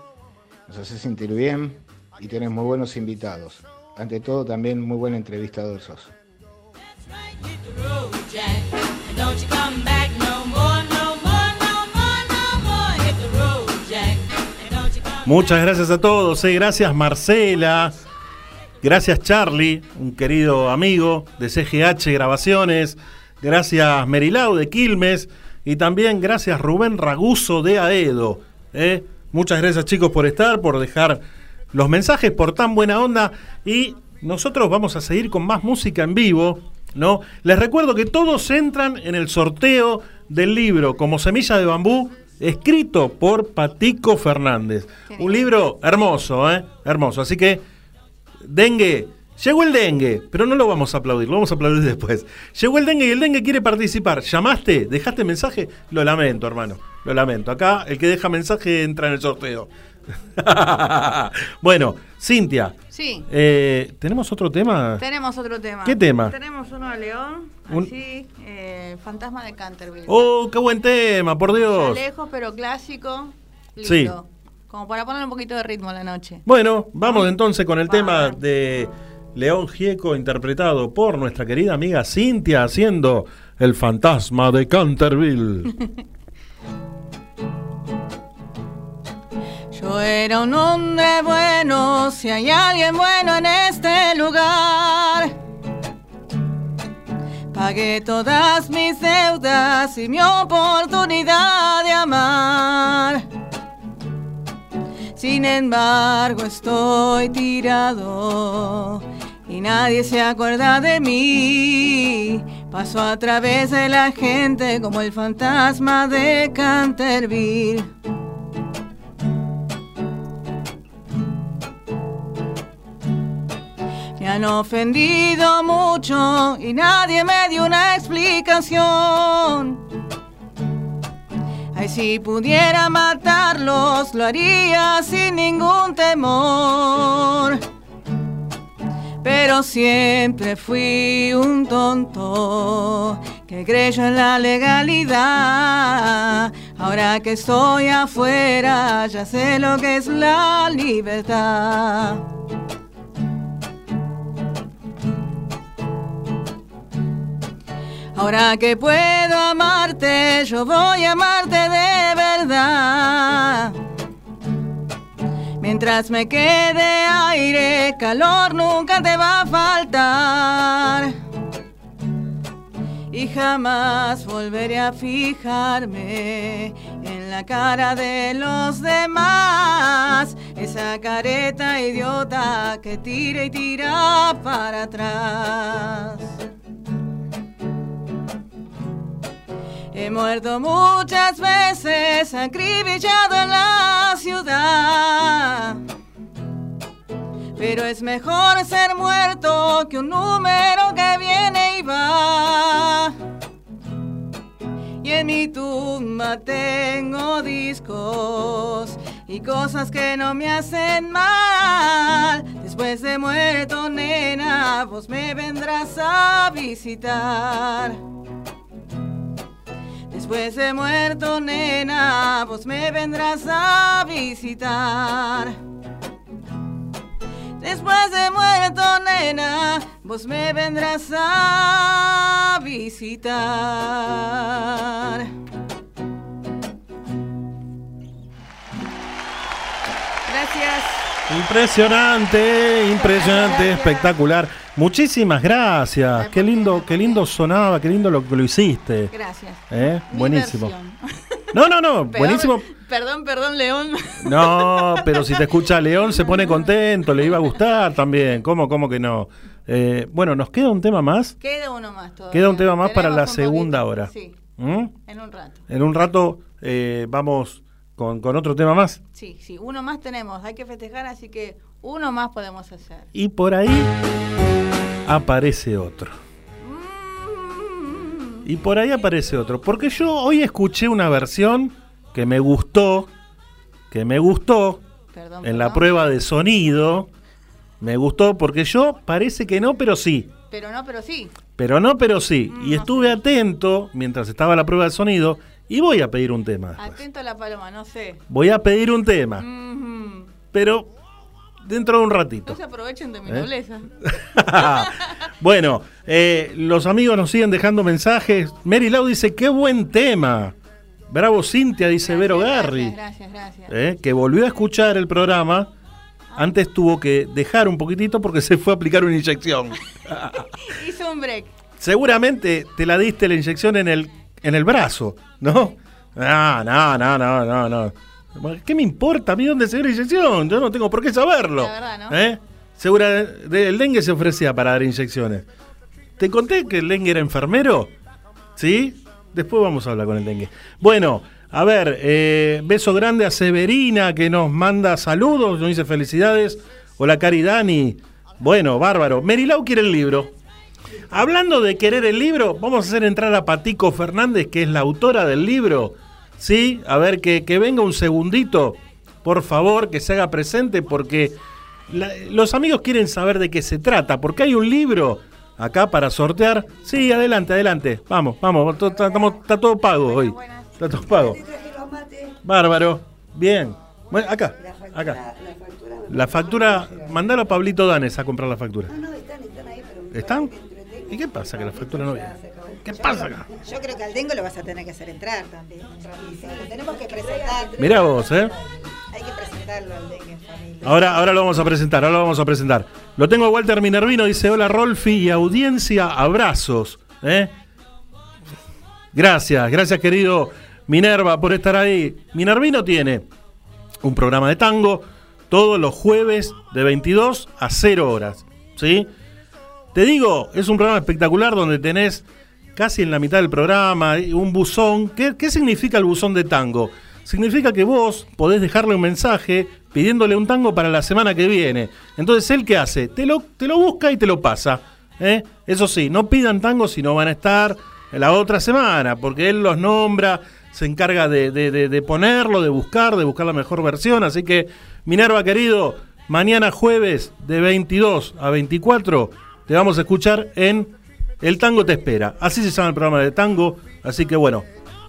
nos haces sentir bien y tenés muy buenos invitados. ante todo también muy buen entrevistador sos. Muchas gracias a todos, eh. gracias Marcela, gracias Charlie, un querido amigo de CGH Grabaciones, gracias Merilau de Quilmes y también gracias Rubén Raguso de Aedo. eh. Muchas gracias chicos por estar, por dejar los mensajes, por tan buena onda y nosotros vamos a seguir con más música en vivo. ¿no? Les recuerdo que todos entran en el sorteo del libro Como Semilla de Bambú, escrito por Patico Fernández. Un libro hermoso, ¿eh? Hermoso. Así que, dengue, llegó el dengue, pero no lo vamos a aplaudir, lo vamos a aplaudir después. Llegó el dengue y el dengue quiere participar. ¿Llamaste? ¿Dejaste mensaje? Lo lamento, hermano. Lo lamento. Acá el que deja mensaje entra en el sorteo. bueno, Cintia. Sí. eh, ¿Tenemos otro tema? Tenemos otro tema. ¿Qué tema? Tenemos uno de León, Un- así, eh, Fantasma de Canterville. ¡Oh, qué buen tema, por Dios! lejos, pero clásico. Lindo. Sí. Como para poner un poquito de ritmo a la noche. Bueno, vamos entonces con el tema de León Gieco, interpretado por nuestra querida amiga Cintia, haciendo el fantasma de Canterville. Yo era un hombre bueno, si hay alguien bueno en este lugar. Pagué todas mis deudas y mi oportunidad de amar. Sin embargo, estoy tirado y nadie se acuerda de mí. Paso a través de la gente como el fantasma de Canterville. Me han ofendido mucho y nadie me dio una explicación. Ay, si pudiera matarlos, lo haría sin ningún temor. Pero siempre fui un tonto que creyó en la legalidad. Ahora que estoy afuera, ya sé lo que es la libertad. Ahora que puedo amarte, yo voy a amarte de verdad. Mientras me quede aire, calor nunca te va a faltar. Y jamás volveré a fijarme en la cara de los demás. Esa careta idiota que tira y tira para atrás. He muerto muchas veces, acribillado en la ciudad. Pero es mejor ser muerto que un número que viene y va. Y en mi tumba tengo discos y cosas que no me hacen mal. Después de muerto, nena, vos me vendrás a visitar. Después de muerto, nena, vos me vendrás a visitar. Después de muerto, nena, vos me vendrás a visitar. Gracias. Impresionante, impresionante, espectacular. Muchísimas gracias. Qué lindo, qué lindo sonaba, qué lindo lo que lo hiciste. Gracias. ¿Eh? Buenísimo. versión. No, no, no, buenísimo. Perdón, perdón, León. No, pero si te escucha León se pone contento, le iba a gustar también. ¿Cómo, cómo que no? Eh, bueno, nos queda un tema más. Queda uno más todavía. Queda un tema más para la un segunda poquito, hora. Sí, ¿Mm? en un rato. En un rato eh, vamos con, con otro tema más. Sí, sí, uno más tenemos. Hay que festejar, así que uno más podemos hacer. Y por ahí aparece otro. Y por ahí aparece otro. Porque yo hoy escuché una versión que me gustó. Que me gustó. Perdón, en la prueba de sonido. Me gustó porque yo parece que no, pero sí. Pero no, pero sí. Pero no, pero sí. Y estuve atento mientras estaba la prueba de sonido. Y voy a pedir un tema. Atento a la paloma, no sé. Voy a pedir un tema. Pero dentro de un ratito. No se aprovechen de mi ¿Eh? nobleza. bueno, eh, los amigos nos siguen dejando mensajes. Mary Lau dice, qué buen tema. Bravo Cintia, dice Vero Garri. Gracias, gracias. eh, que volvió a escuchar el programa. Antes tuvo que dejar un poquitito porque se fue a aplicar una inyección. Hizo un break. Seguramente te la diste la inyección en el, en el brazo, ¿no? No, no, no, no, no, no. ¿Qué me importa a mí dónde se dio la inyección? Yo no tengo por qué saberlo. La verdad, ¿no? ¿Eh? Segura, el dengue se ofrecía para dar inyecciones. ¿Te conté que el dengue era enfermero? ¿Sí? Después vamos a hablar con el dengue. Bueno, a ver, eh, beso grande a Severina que nos manda saludos, nos dice felicidades. Hola, Caridani. Bueno, bárbaro. Merilau quiere el libro. Hablando de querer el libro, vamos a hacer entrar a Patico Fernández, que es la autora del libro. ¿Sí? A ver, que, que venga un segundito, por favor, que se haga presente, porque la- los amigos quieren saber de qué se trata, porque hay un libro acá para sortear. Sí, adelante, adelante. Vamos, vamos, estamos- está todo pago hoy. Está todo pago. Bárbaro. Bien. Bueno, acá, acá. La factura, mandalo a Pablito Danes a comprar la factura. ¿Están? ¿Y qué pasa que la factura no viene? ¿Qué pasa acá? Yo creo que al dengue lo vas a tener que hacer entrar también. Sí, lo tenemos que presentar. Mirá vos, ¿eh? Hay que presentarlo al dengue en familia. Ahora, ahora lo vamos a presentar, ahora lo vamos a presentar. Lo tengo a Walter Minervino, dice, hola Rolfi y audiencia, abrazos. ¿eh? Gracias, gracias querido Minerva por estar ahí. Minervino tiene un programa de tango todos los jueves de 22 a 0 horas. ¿sí? Te digo, es un programa espectacular donde tenés casi en la mitad del programa un buzón. ¿Qué, qué significa el buzón de tango? Significa que vos podés dejarle un mensaje pidiéndole un tango para la semana que viene. Entonces, ¿él qué hace? Te lo, te lo busca y te lo pasa. ¿eh? Eso sí, no pidan tango si no van a estar la otra semana, porque él los nombra, se encarga de, de- de- de ponerlo, de buscar, de buscar la mejor versión. Así que, Minerva querido, mañana jueves de 22 a 24 te vamos a escuchar en El Tango Te Espera. Así se llama el programa de tango. Así que bueno,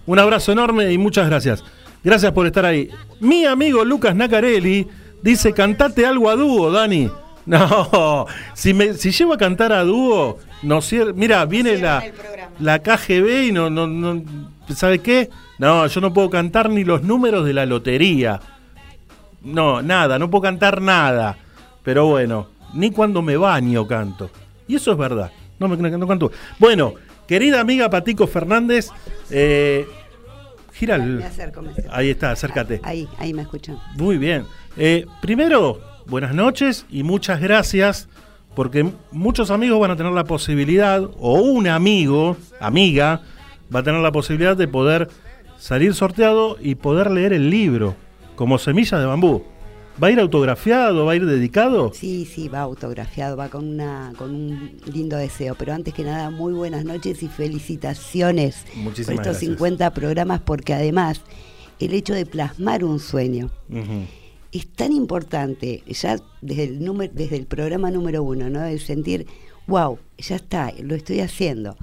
un abrazo enorme y muchas gracias. Gracias por estar ahí. Mi amigo Lucas Nacarelli dice, cantate algo a dúo, Dani. No, si, me, si llego a cantar a dúo, no cier- Mira, viene la, la KGB y no, no, no, ¿sabe qué? No, yo no puedo cantar ni los números de la lotería. No, nada, no puedo cantar nada. Pero bueno, ni cuando me baño canto. Y eso es verdad. No me no canto. Bueno, querida amiga Patico Fernández, eh, gira el- acerco, acerco. Ahí está, acércate. Ahí, ahí me escuchan. Muy bien. Eh, primero, buenas noches y muchas gracias porque muchos amigos van a tener la posibilidad, o un amigo, amiga, va a tener la posibilidad de poder salir sorteado y poder leer el libro como semilla de bambú. ¿Va a ir autografiado? ¿Va a ir dedicado? Sí, sí, va autografiado, va con una con un lindo deseo. Pero antes que nada, muy buenas noches y felicitaciones Muchísimas por estos gracias. 50 programas, porque además el hecho de plasmar un sueño es tan importante, ya desde el, número, desde el programa número uno, ¿no? El sentir, wow, ya está, lo estoy haciendo.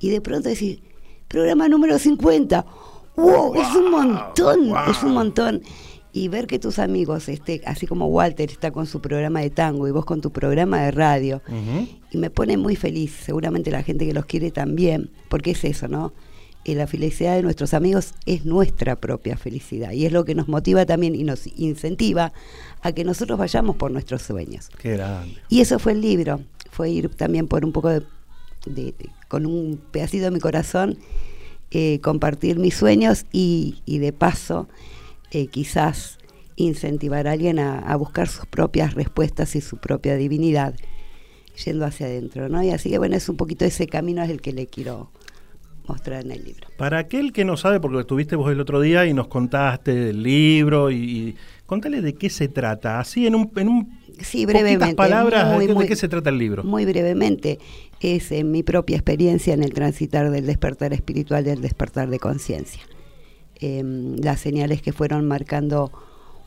Y de pronto decir, programa número 50, wow, es un montón, es un montón. Y ver que tus amigos, este, así como Walter está con su programa de tango y vos con tu programa de radio, y me pone muy feliz, seguramente la gente que los quiere también, porque es eso, ¿no? Eh, la felicidad de nuestros amigos es nuestra propia felicidad y es lo que nos motiva también y nos incentiva a que nosotros vayamos por nuestros sueños. Qué grande. Y eso fue el libro, fue ir también por un poco de, de- de- con un pedacito de mi corazón, eh, compartir mis sueños y, y de paso eh, quizás incentivar a alguien a, a buscar sus propias respuestas y su propia divinidad yendo hacia adentro, ¿no? Y así que bueno, es un poquito ese camino es el que le quiero mostrar en el libro. Para aquel que no sabe, porque estuviste vos el otro día y nos contaste del libro y, y contale de qué se trata, así en un, en un Sí, brevemente. palabras, muy, ¿de, qué- de qué se trata el libro? Muy brevemente, es en mi propia experiencia en el transitar del despertar espiritual y del despertar de conciencia. Em, las señales que fueron marcando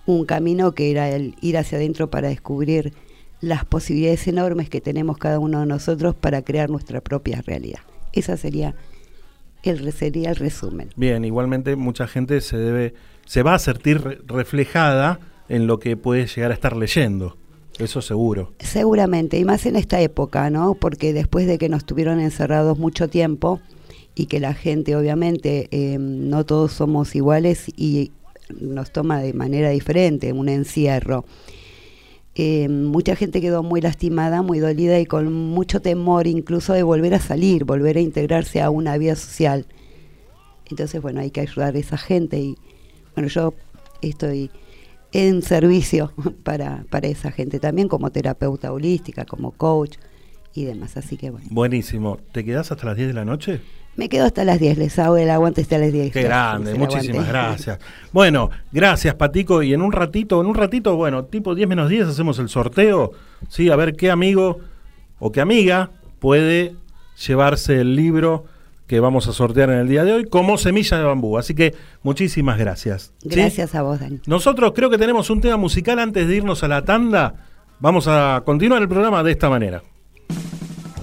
un camino que era el ir hacia adentro para descubrir las posibilidades enormes que tenemos cada uno de nosotros para crear nuestra propia realidad. Esa sería el, sería el resumen. Bien, igualmente mucha gente se debe, se va a sentir re- reflejada en lo que puede llegar a estar leyendo, Eso seguro. Seguramente, y más en esta época, ¿no? Porque después de que nos tuvieron encerrados mucho tiempo y que la gente, obviamente, eh, no todos somos iguales y nos toma de manera diferente un encierro. Eh, mucha gente quedó muy lastimada, muy dolida y con mucho temor incluso de volver a salir, volver a integrarse a una vida social. Entonces, bueno, hay que ayudar a esa gente y, bueno, yo estoy en servicio para, para esa gente también como terapeuta holística, como coach y demás. Así que bueno, Buenísimo. ¿Te quedás hasta las 10 de la noche? Me quedo hasta las 10, les hago el aguante hasta las 10. Qué grande, muchísimas gracias. Bueno, gracias Patico. Y en un ratito, en un ratito, bueno, tipo 10 menos 10 hacemos el sorteo. Sí, a ver qué amigo o qué amiga puede llevarse el libro que vamos a sortear en el día de hoy como semilla de bambú. Así que muchísimas gracias. ¿sí? Gracias a vos, Dani. Nosotros creo que tenemos un tema musical antes de irnos a la tanda. Vamos a continuar el programa de esta manera.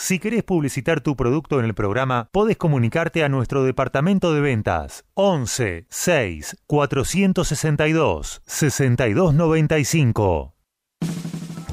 Si querés publicitar tu producto en el programa, podés comunicarte a nuestro departamento de ventas 11 6 462 6295.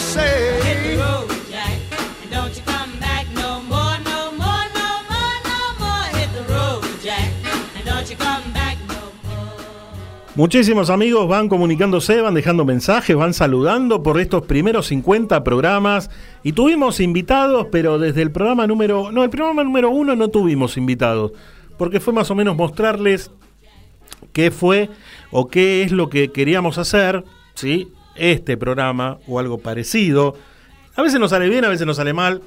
say? Hit the road, Jack. And don't you come back no more, no more, no more, no more. Hit the road, Jack. And don't you come back no Muchísimos amigos van comunicándose, van dejando mensajes, van saludando por estos primeros 50 programas. Y tuvimos invitados, pero desde el programa número. No, el programa número uno no tuvimos invitados. Porque fue más o menos mostrarles qué fue o qué es lo que queríamos hacer, ¿sí? Este programa o algo parecido. A veces nos sale bien, a veces nos sale mal,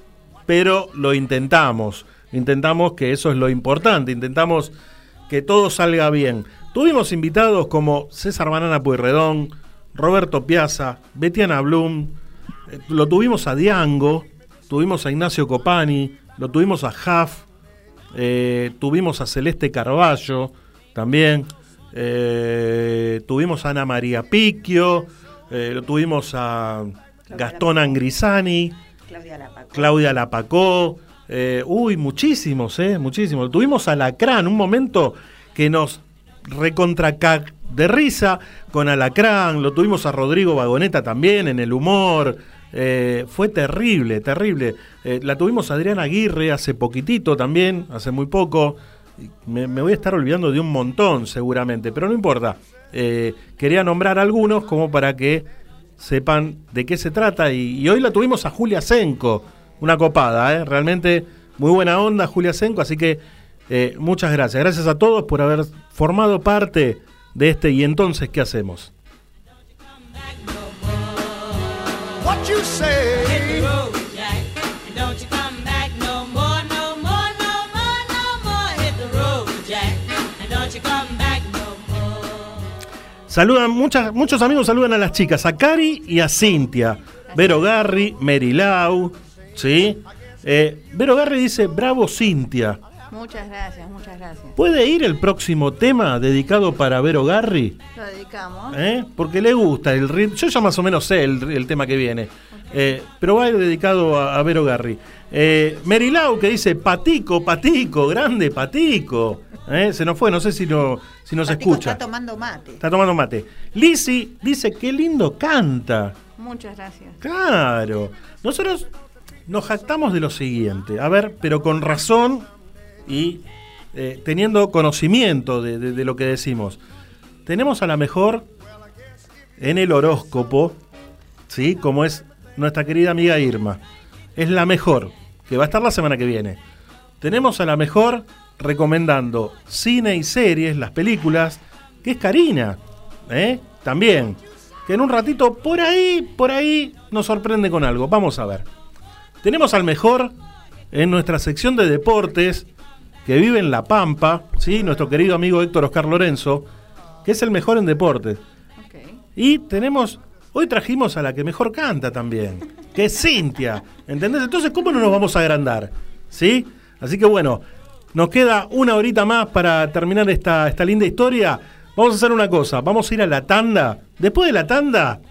pero lo intentamos. Intentamos que eso es lo importante, intentamos que todo salga bien. Tuvimos invitados como César Banana Pueyrredón, Roberto Piazza, Betiana Blum, eh, lo tuvimos a Diango, tuvimos a Ignacio Copani, lo tuvimos a Jaf, eh, tuvimos a Celeste Carballo también, eh, tuvimos a Ana María Picchio, eh, lo tuvimos a Gastón Angrisani, Claudia Lapacó. Claudia Lapacó, eh, uy, muchísimos, eh, muchísimos. Tuvimos a Lacrán, un momento que nos recontra de risa con Alacrán, lo tuvimos a Rodrigo Vagoneta también en el humor. eh, fue terrible, terrible. Eh, la tuvimos a Adriana Aguirre hace poquitito también, hace muy poco. Me, me voy a estar olvidando de un montón seguramente, pero no importa. Eh, quería nombrar algunos como para que sepan de qué se trata. Y, hoy la tuvimos a Julia Senco, una copada, ¿eh? realmente muy buena onda Julia Senco, así que eh, muchas gracias. Gracias a todos por haber formado parte de este y entonces, ¿qué hacemos? What you? Saludan, muchas, muchos amigos saludan a las chicas, a Cari y a Cintia. Vero Garri, Mary Lau, ¿sí? Eh, Vero Garri dice, bravo Cintia. Muchas gracias, muchas gracias. ¿Puede ir el próximo tema dedicado para Vero Garri? Lo dedicamos. ¿Eh? Porque le gusta el ritmo. Yo ya más o menos sé el, el tema que viene. Eh, pero va a ir dedicado a, a Vero Garri. Eh, Merilau que dice Patico, Patico, grande Patico. ¿Eh? Se nos fue, no sé si, no, si nos Patico escucha. Está tomando mate. Está tomando mate. Lisi dice qué lindo canta. Muchas gracias. Claro. Nosotros nos jactamos de lo siguiente. A ver, pero con razón y eh, teniendo conocimiento de, de- de lo que decimos. Tenemos a la mejor en el horóscopo, ¿sí? Como es nuestra querida amiga Irma. Es la mejor, que va a estar la semana que viene. Tenemos a la mejor recomendando cine y series, las películas, que es Karina, ¿eh? También. Que en un ratito, por ahí, por ahí, nos sorprende con algo. Vamos a ver. Tenemos al mejor en nuestra sección de deportes, que vive en La Pampa, ¿sí? Nuestro querido amigo Héctor Oscar Lorenzo, que es el mejor en deportes. Y tenemos, hoy trajimos a la que mejor canta también, que es Cintia, ¿entendés? Entonces, ¿cómo no nos vamos a agrandar? ¿Sí? Así que bueno, nos queda una horita más para terminar esta, esta linda historia. Vamos a hacer una cosa, vamos a ir a la tanda. Después de la tanda,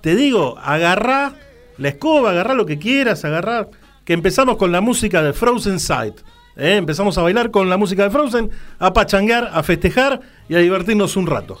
te digo, agarrá la escoba, agarrá lo que quieras, agarrá, que empezamos con la música de Frozen Sight. ¿eh? Empezamos a bailar con la música de Frozen, a pachanguear, a festejar y a divertirnos un rato.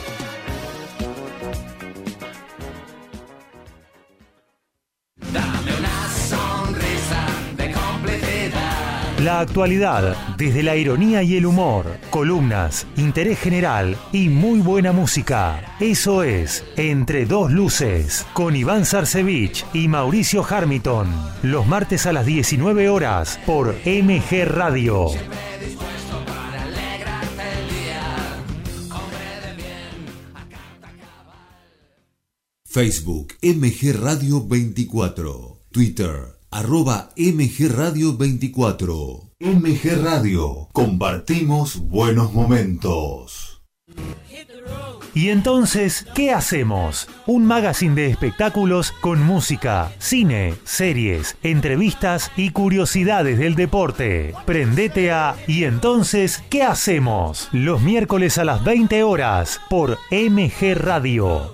La actualidad, desde la ironía y el humor, columnas, interés general y muy buena música. Eso es Entre dos luces, con Iván Sarcevich y Mauricio Harmiton. Los martes a las 19 horas por MG Radio. Facebook MG Radio 24. Twitter arroba MG Radio 24. MG Radio. Compartimos buenos momentos. Y entonces, ¿qué hacemos? Un magazine de espectáculos con música, cine, series, entrevistas y curiosidades del deporte. Prendete a Y entonces, ¿qué hacemos? Los miércoles a las 20 horas por MG Radio.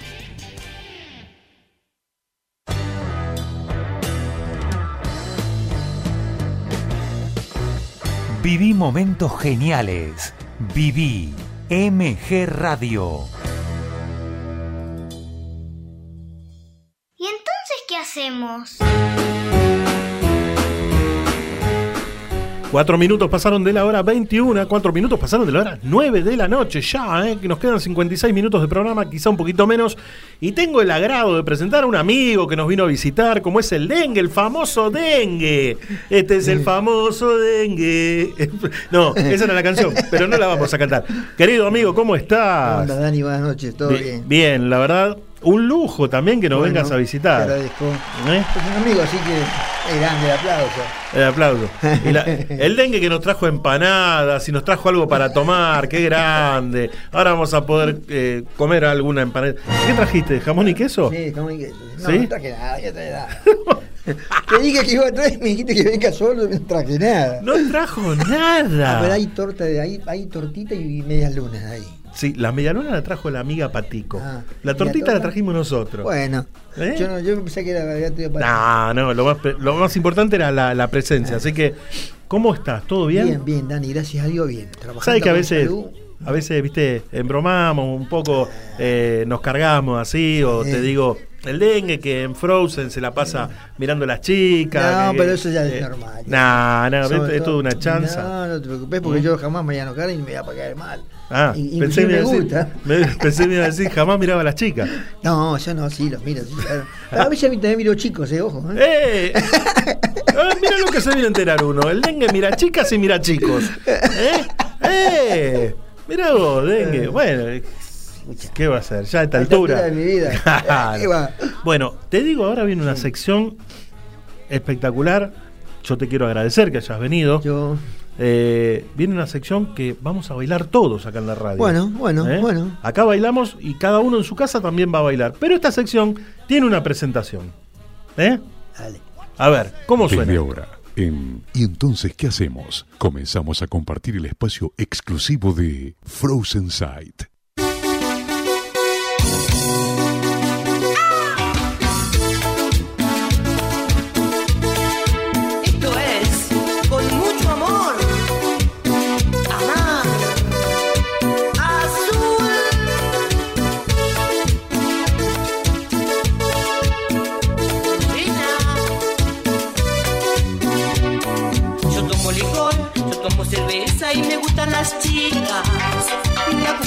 Viví momentos geniales. Viví MG Radio. ¿Y entonces qué hacemos? Cuatro minutos pasaron de la hora 21, cuatro minutos pasaron de la hora 9 de la noche ya, ¿eh? que nos quedan 56 minutos de programa, quizá un poquito menos. Y tengo el agrado de presentar a un amigo que nos vino a visitar, como es el dengue, el famoso dengue. Este es el famoso dengue. No, esa era la canción, pero no la vamos a cantar. Querido amigo, ¿cómo estás? Hola Dani, buenas noches, todo Bi- bien. Bien, la verdad, un lujo también que nos Bueno, vengas a visitar. Te agradezco. ¿Eh? Es un amigo, así que es grande el aplauso. El aplauso. Y la- el dengue que nos trajo empanadas y nos trajo algo para tomar, qué grande. Ahora vamos a poder eh, comer alguna empanada. ¿Qué trajiste? ¿Jamón y queso? Sí, ¿cómo que- No, ¿Sí? no traje nada, ya traje nada. Te dije que iba a traer, me dijiste que venga solo, no traje nada. No trajo nada. Ah, pero hay torta de ahí, hay tortita y medias lunas ahí. Sí, la medialuna la trajo la amiga Patico. Ah, la ¿y la tortita la trajimos nosotros. Bueno, ¿Eh? yo, no, yo pensé que era para. No, no, lo más, lo más importante era la, la presencia. Así que, ¿cómo estás? ¿Todo bien? Bien, bien, Dani, gracias a Dios, bien. Trabajando ¿Sabes que a veces, salud. a veces, viste, embromamos un poco, eh, nos cargamos así, o te digo, el dengue que en Frozen se la pasa mirando a las chicas. No, que- pero eso ya eh, es normal. No, no, Sobre esto es toda una chanza. No, no te preocupes porque ¿Mm? yo jamás me voy a enojar y me voy a caer mal. Ah, Y- pensé, me me decir- gusta. me- pensé me iba a decir, jamás miraba a las chicas. No, yo no, sí, los miro. sí, claro. A veces a mí también miro chicos, eh, ojo. ¿eh? ¡Eh! Ah, mira lo que se viene a enterar uno. El dengue mira chicas y mira chicos. ¿Eh? ¡Eh! Mira vos, dengue. Bueno, ¿qué va a hacer? Ya a esta A esta altura. altura de mi vida. Claro. ¿Qué va? Bueno, te digo, ahora viene una sección espectacular. Yo te quiero agradecer que hayas venido. Yo. Eh, viene una sección que vamos a bailar todos acá en la radio. Bueno, bueno, ¿Eh? bueno. Acá bailamos y cada uno en su casa también va a bailar. Pero esta sección tiene una presentación. ¿Eh? Dale. A ver, ¿cómo Desde suena? ahora, en ¿Y entonces qué hacemos? Comenzamos a compartir el espacio exclusivo de Frozen Sight.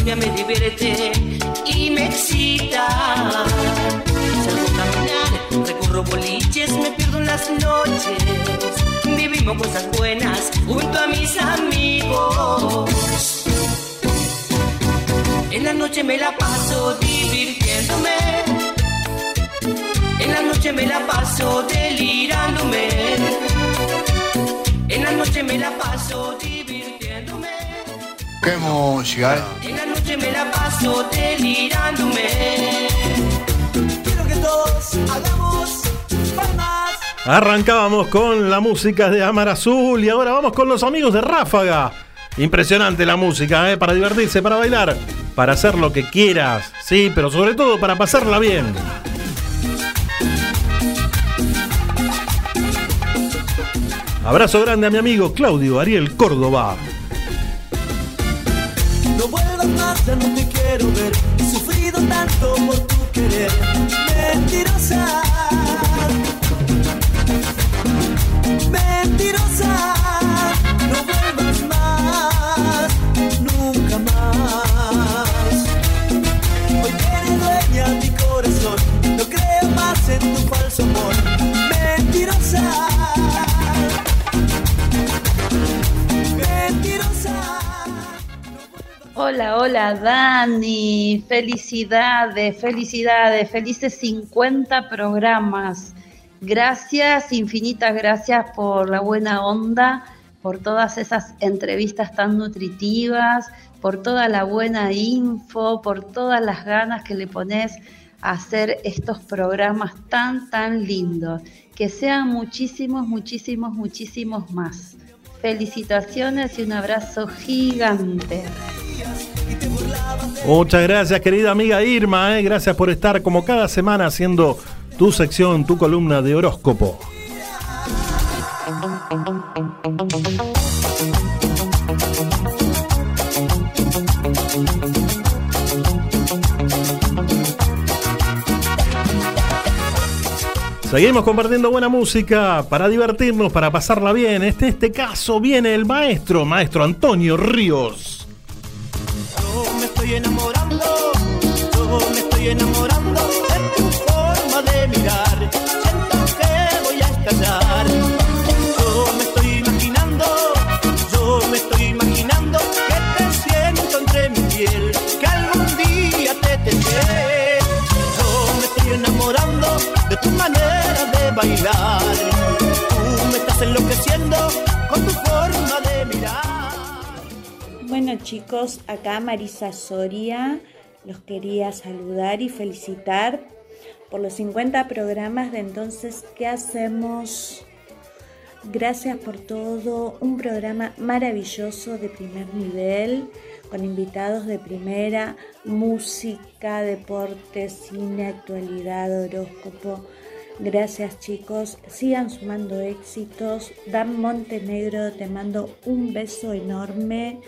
Me divierte y me excita. Salgo a caminar, recorro boliches, me pierdo en las noches. Vivimos cosas buenas junto a mis amigos. En la noche me la paso divirtiéndome. En la noche me la paso delirándome. En la noche me la paso divirtiéndome. Qué música, ¿eh? En la noche me la paso delirándome. Quiero que todos hagamos palmas. Arrancábamos con la música de Amar Azul y ahora vamos con los amigos de Ráfaga. Impresionante la música, ¿eh? para divertirse, para bailar, para hacer lo que quieras, sí, pero sobre todo para pasarla bien. Abrazo grande a mi amigo Claudio Ariel Córdoba. No vuelvas más, ya no te quiero ver. He sufrido tanto por tu querer. Mentirosa. Mentirosa. Hola, hola Dani, felicidades, felicidades, felices 50 programas. Gracias, infinitas gracias por la buena onda, por todas esas entrevistas tan nutritivas, por toda la buena info, por todas las ganas que le pones a hacer estos programas tan, tan lindos. Que sean muchísimos, muchísimos, muchísimos más. Felicitaciones y un abrazo gigante. Muchas gracias, querida amiga Irma. eh. Gracias por estar como cada semana haciendo tu sección, tu columna de horóscopo. Seguimos compartiendo buena música para divertirnos, para pasarla bien. Este, este caso viene el maestro, maestro Antonio Ríos. Yo me estoy enamorando, yo me estoy enamorando de tu forma de mirar. Siento que voy a estallar. Bailar. Tú me estás enloqueciendo con tu forma de mirar. Bueno chicos, acá Marisa Soria, los quería saludar y felicitar por los 50 programas de entonces, ¿qué hacemos? Gracias por todo, un programa maravilloso de primer nivel, con invitados de primera, música, deporte, cine, actualidad, horóscopo. Gracias chicos, sigan sumando éxitos. Dan Montenegro, te mando un beso enorme.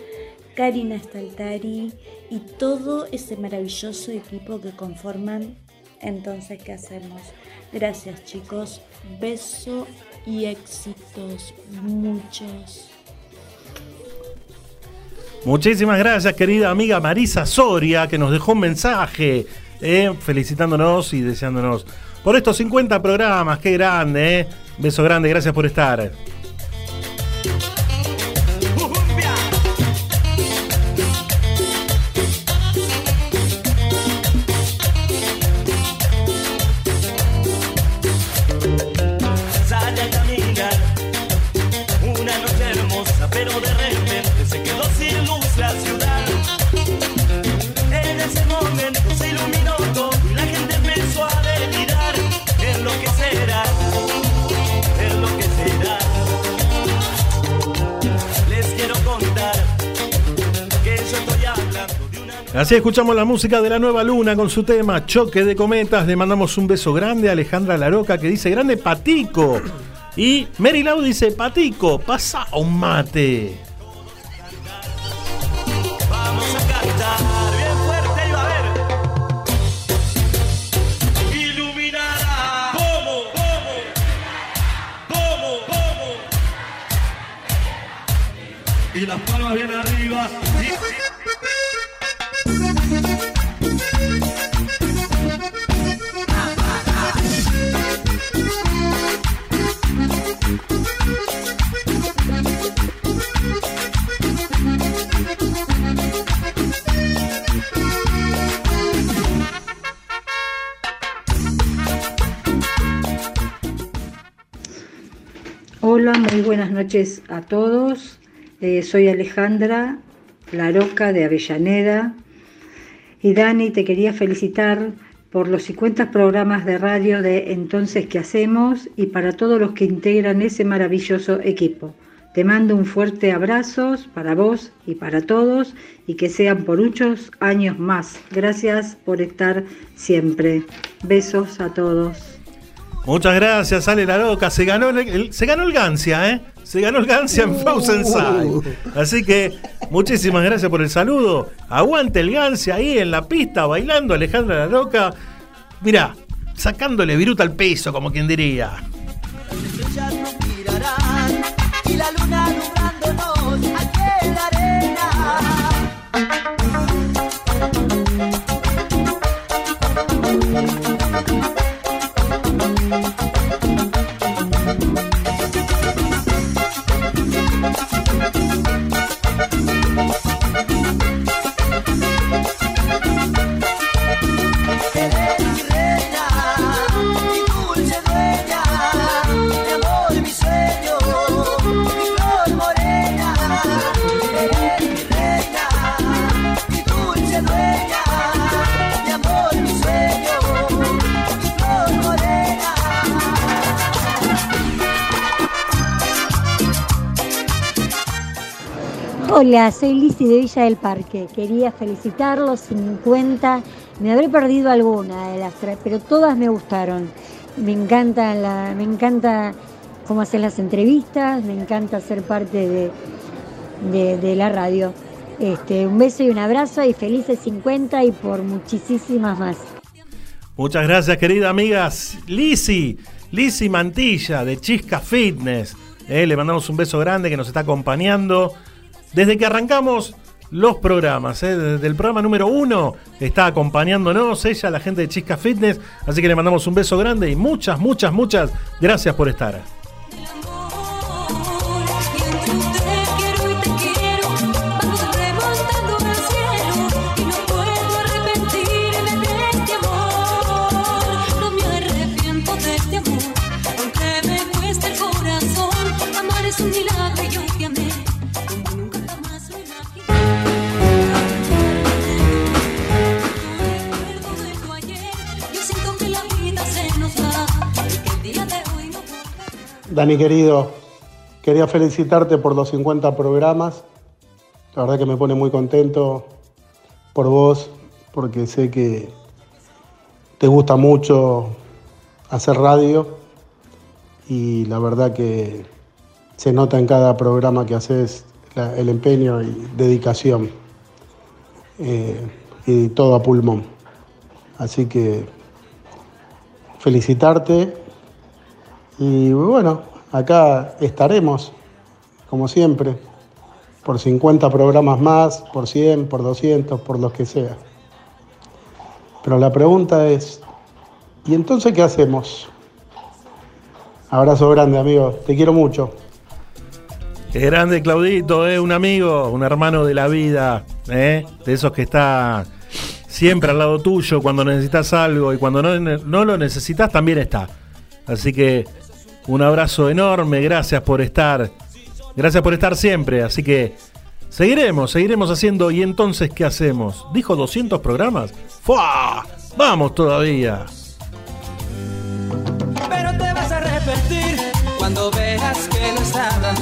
Karina Staltari y todo ese maravilloso equipo que conforman entonces qué hacemos. Gracias chicos, beso y éxitos, muchos. Muchísimas gracias, querida amiga Marisa Soria, que nos dejó un mensaje eh, felicitándonos y deseándonos por estos 50 programas. Qué grande, eh. Beso grande, gracias por estar. Así escuchamos la música de la nueva luna con su tema Choque de Cometas. Le mandamos un beso grande a Alejandra Laroca que dice grande Patico. Y Mary Lau dice Patico, pasa un mate. Vamos a cantar bien fuerte y va a ver. Iluminará. ¿Cómo? ¿Cómo? ¿Cómo? ¿Cómo? Y las palmas bien arriba. Hola, muy buenas noches a todos. Eh, soy Alejandra Laroca de Avellaneda. Y Dani, te quería felicitar por los 50 programas de radio de Entonces ¿Qué hacemos? y para todos los que integran ese maravilloso equipo. Te mando un fuerte abrazo para vos y para todos y que sean por muchos años más. Gracias por estar siempre. Besos a todos. Muchas gracias, Ale Laroca. Se ganó el, el- se ganó el Gancia, ¿eh? Se ganó el Gancia en Frozen Side. Así que muchísimas gracias por el saludo. Aguante el Gancia ahí en la pista bailando Alejandra Laroca. Mirá, sacándole viruta al peso, como quien diría. estrellas nos mirarán y la luna alumbrándonos aquí en la Eres Hola, soy Lizzy de Villa del Parque. Quería felicitar los 50. Me habré perdido alguna de las tres, pero todas me gustaron. Me encanta, me encanta cómo hacen las entrevistas, me encanta ser parte de, la radio. Este, un beso y un abrazo y felices 50 y por muchísimas más. Muchas gracias, querida amiga Lisi, Lisi Mantilla de Chisca Fitness. Eh, le mandamos un beso grande que nos está acompañando desde que arrancamos los programas. eh, Desde el programa número uno está acompañándonos ella, la gente de Chisca Fitness. Así que le mandamos un beso grande y muchas, muchas, muchas gracias por estar. Dani querido, quería felicitarte por los 50 programas. La verdad que me pone muy contento por vos, porque sé que te gusta mucho hacer radio y la verdad que se nota en cada programa que haces el empeño y dedicación eh, y todo a pulmón. Así que felicitarte y bueno, acá estaremos, como siempre, por 50 programas más, por 100, por 200, por los que sea. Pero la pregunta es, ¿y entonces qué hacemos? Abrazo grande, amigo. Te quiero mucho. Qué grande Claudito, eh, un amigo, un hermano de la vida, eh, de esos que está siempre al lado tuyo cuando necesitas algo y cuando no, no lo necesitas también está. Así que un abrazo enorme, gracias por estar, gracias por estar siempre, así que seguiremos, seguiremos haciendo y entonces ¿qué hacemos? ¿Dijo 200 programas? ¡Fua! Vamos todavía. Pero te vas a arrepentir cuando veas que no es nada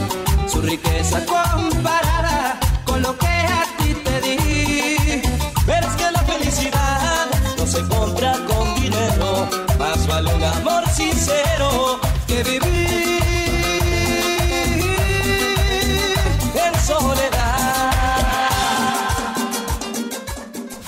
su riqueza comparada con lo que a ti te di. Verás que la felicidad no se compra con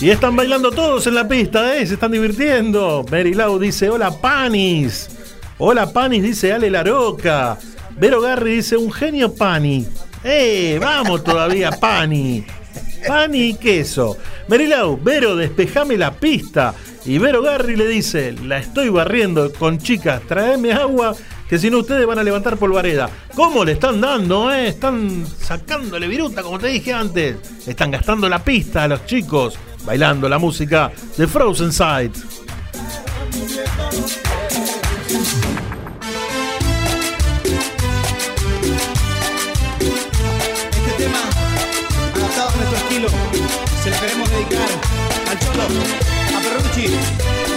Y están bailando todos en la pista, ¿eh? Se están divirtiendo. Mary Lau dice, hola Panis. Hola Panis, dice Ale Laroca. Vero Garri dice, un genio Pani. ¡Eh! Vamos todavía, Pani. Pani y queso. Mary Lau, Vero, despejame la pista. Y Vero Garri le dice, la estoy barriendo con chicas, traeme agua, que si no ustedes van a levantar polvareda. ¿Cómo le están dando, eh? Están sacándole viruta, como te dije antes. Están gastando la pista a los chicos, bailando la música de Frozen Sight. Este tema, adaptado a nuestro estilo, se queremos dedicar al Cholo, a toda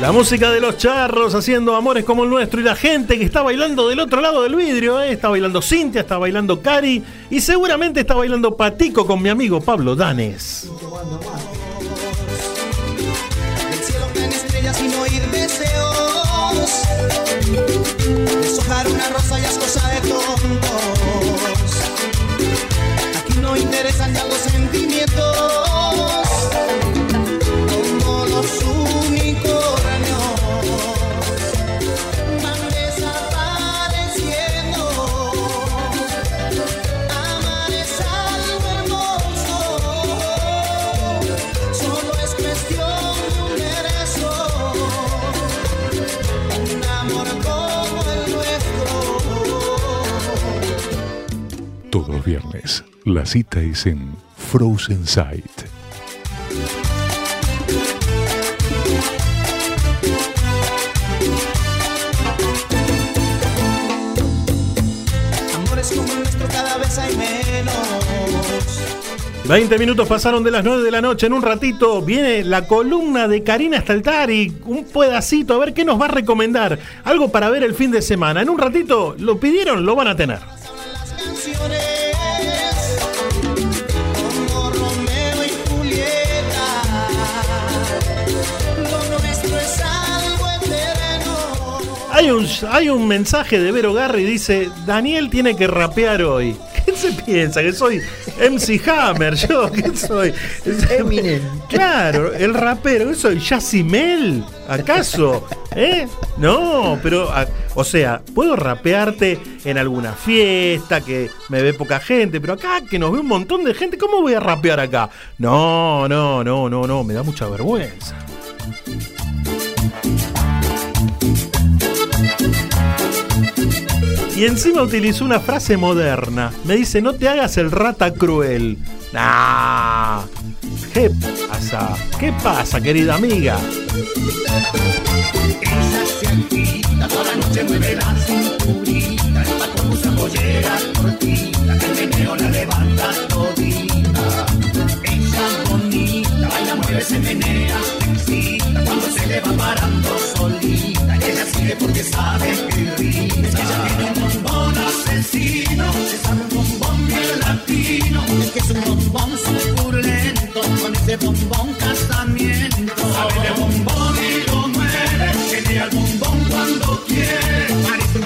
La música de los charros haciendo amores como el nuestro y la gente que está bailando del otro lado del vidrio, ¿eh? está bailando Cintia, está bailando Cari y seguramente está bailando Patico con mi amigo Pablo Danes. Deshojar una rosa ya es de tontos. Aquí no interesan ya los sentimientos. Viernes, la cita es en Frozen Sight. Amores como el nuestro cada vez hay menos. 20 minutos pasaron de las 9 de la noche. En un ratito viene la columna de Karina Staltari. Un pedacito, a ver qué nos va a recomendar. Algo para ver el fin de semana. En un ratito lo pidieron, lo van a tener. Hay un, hay un mensaje de Vero Garri dice: Daniel tiene que rapear hoy. ¿Qué se piensa? ¿Que soy MC Hammer? ¿Yo? ¿Qué soy? Eminem. Claro, el rapero. ¿Qué soy? ¿Yacimel? ¿Acaso? ¿Eh? No, pero. a- o sea, puedo rapearte en alguna fiesta que me ve poca gente, pero acá que nos ve un montón de gente, ¿cómo voy a rapear acá? No, no, no, no, no, me da mucha vergüenza. Y encima utilizó una frase moderna. Me dice, no te hagas el rata cruel. Nah. ¿Qué pasa? ¿Qué pasa, querida amiga? Se le va parando solita, ella sigue porque sabe que risa. Ella tiene un bombón asesino, se sabe un bombón bien latino. Es que es un bombón suculento, con ese bombón casamiento. Sabe de bombón y lo mueve, tiene al bombón cuando quiere.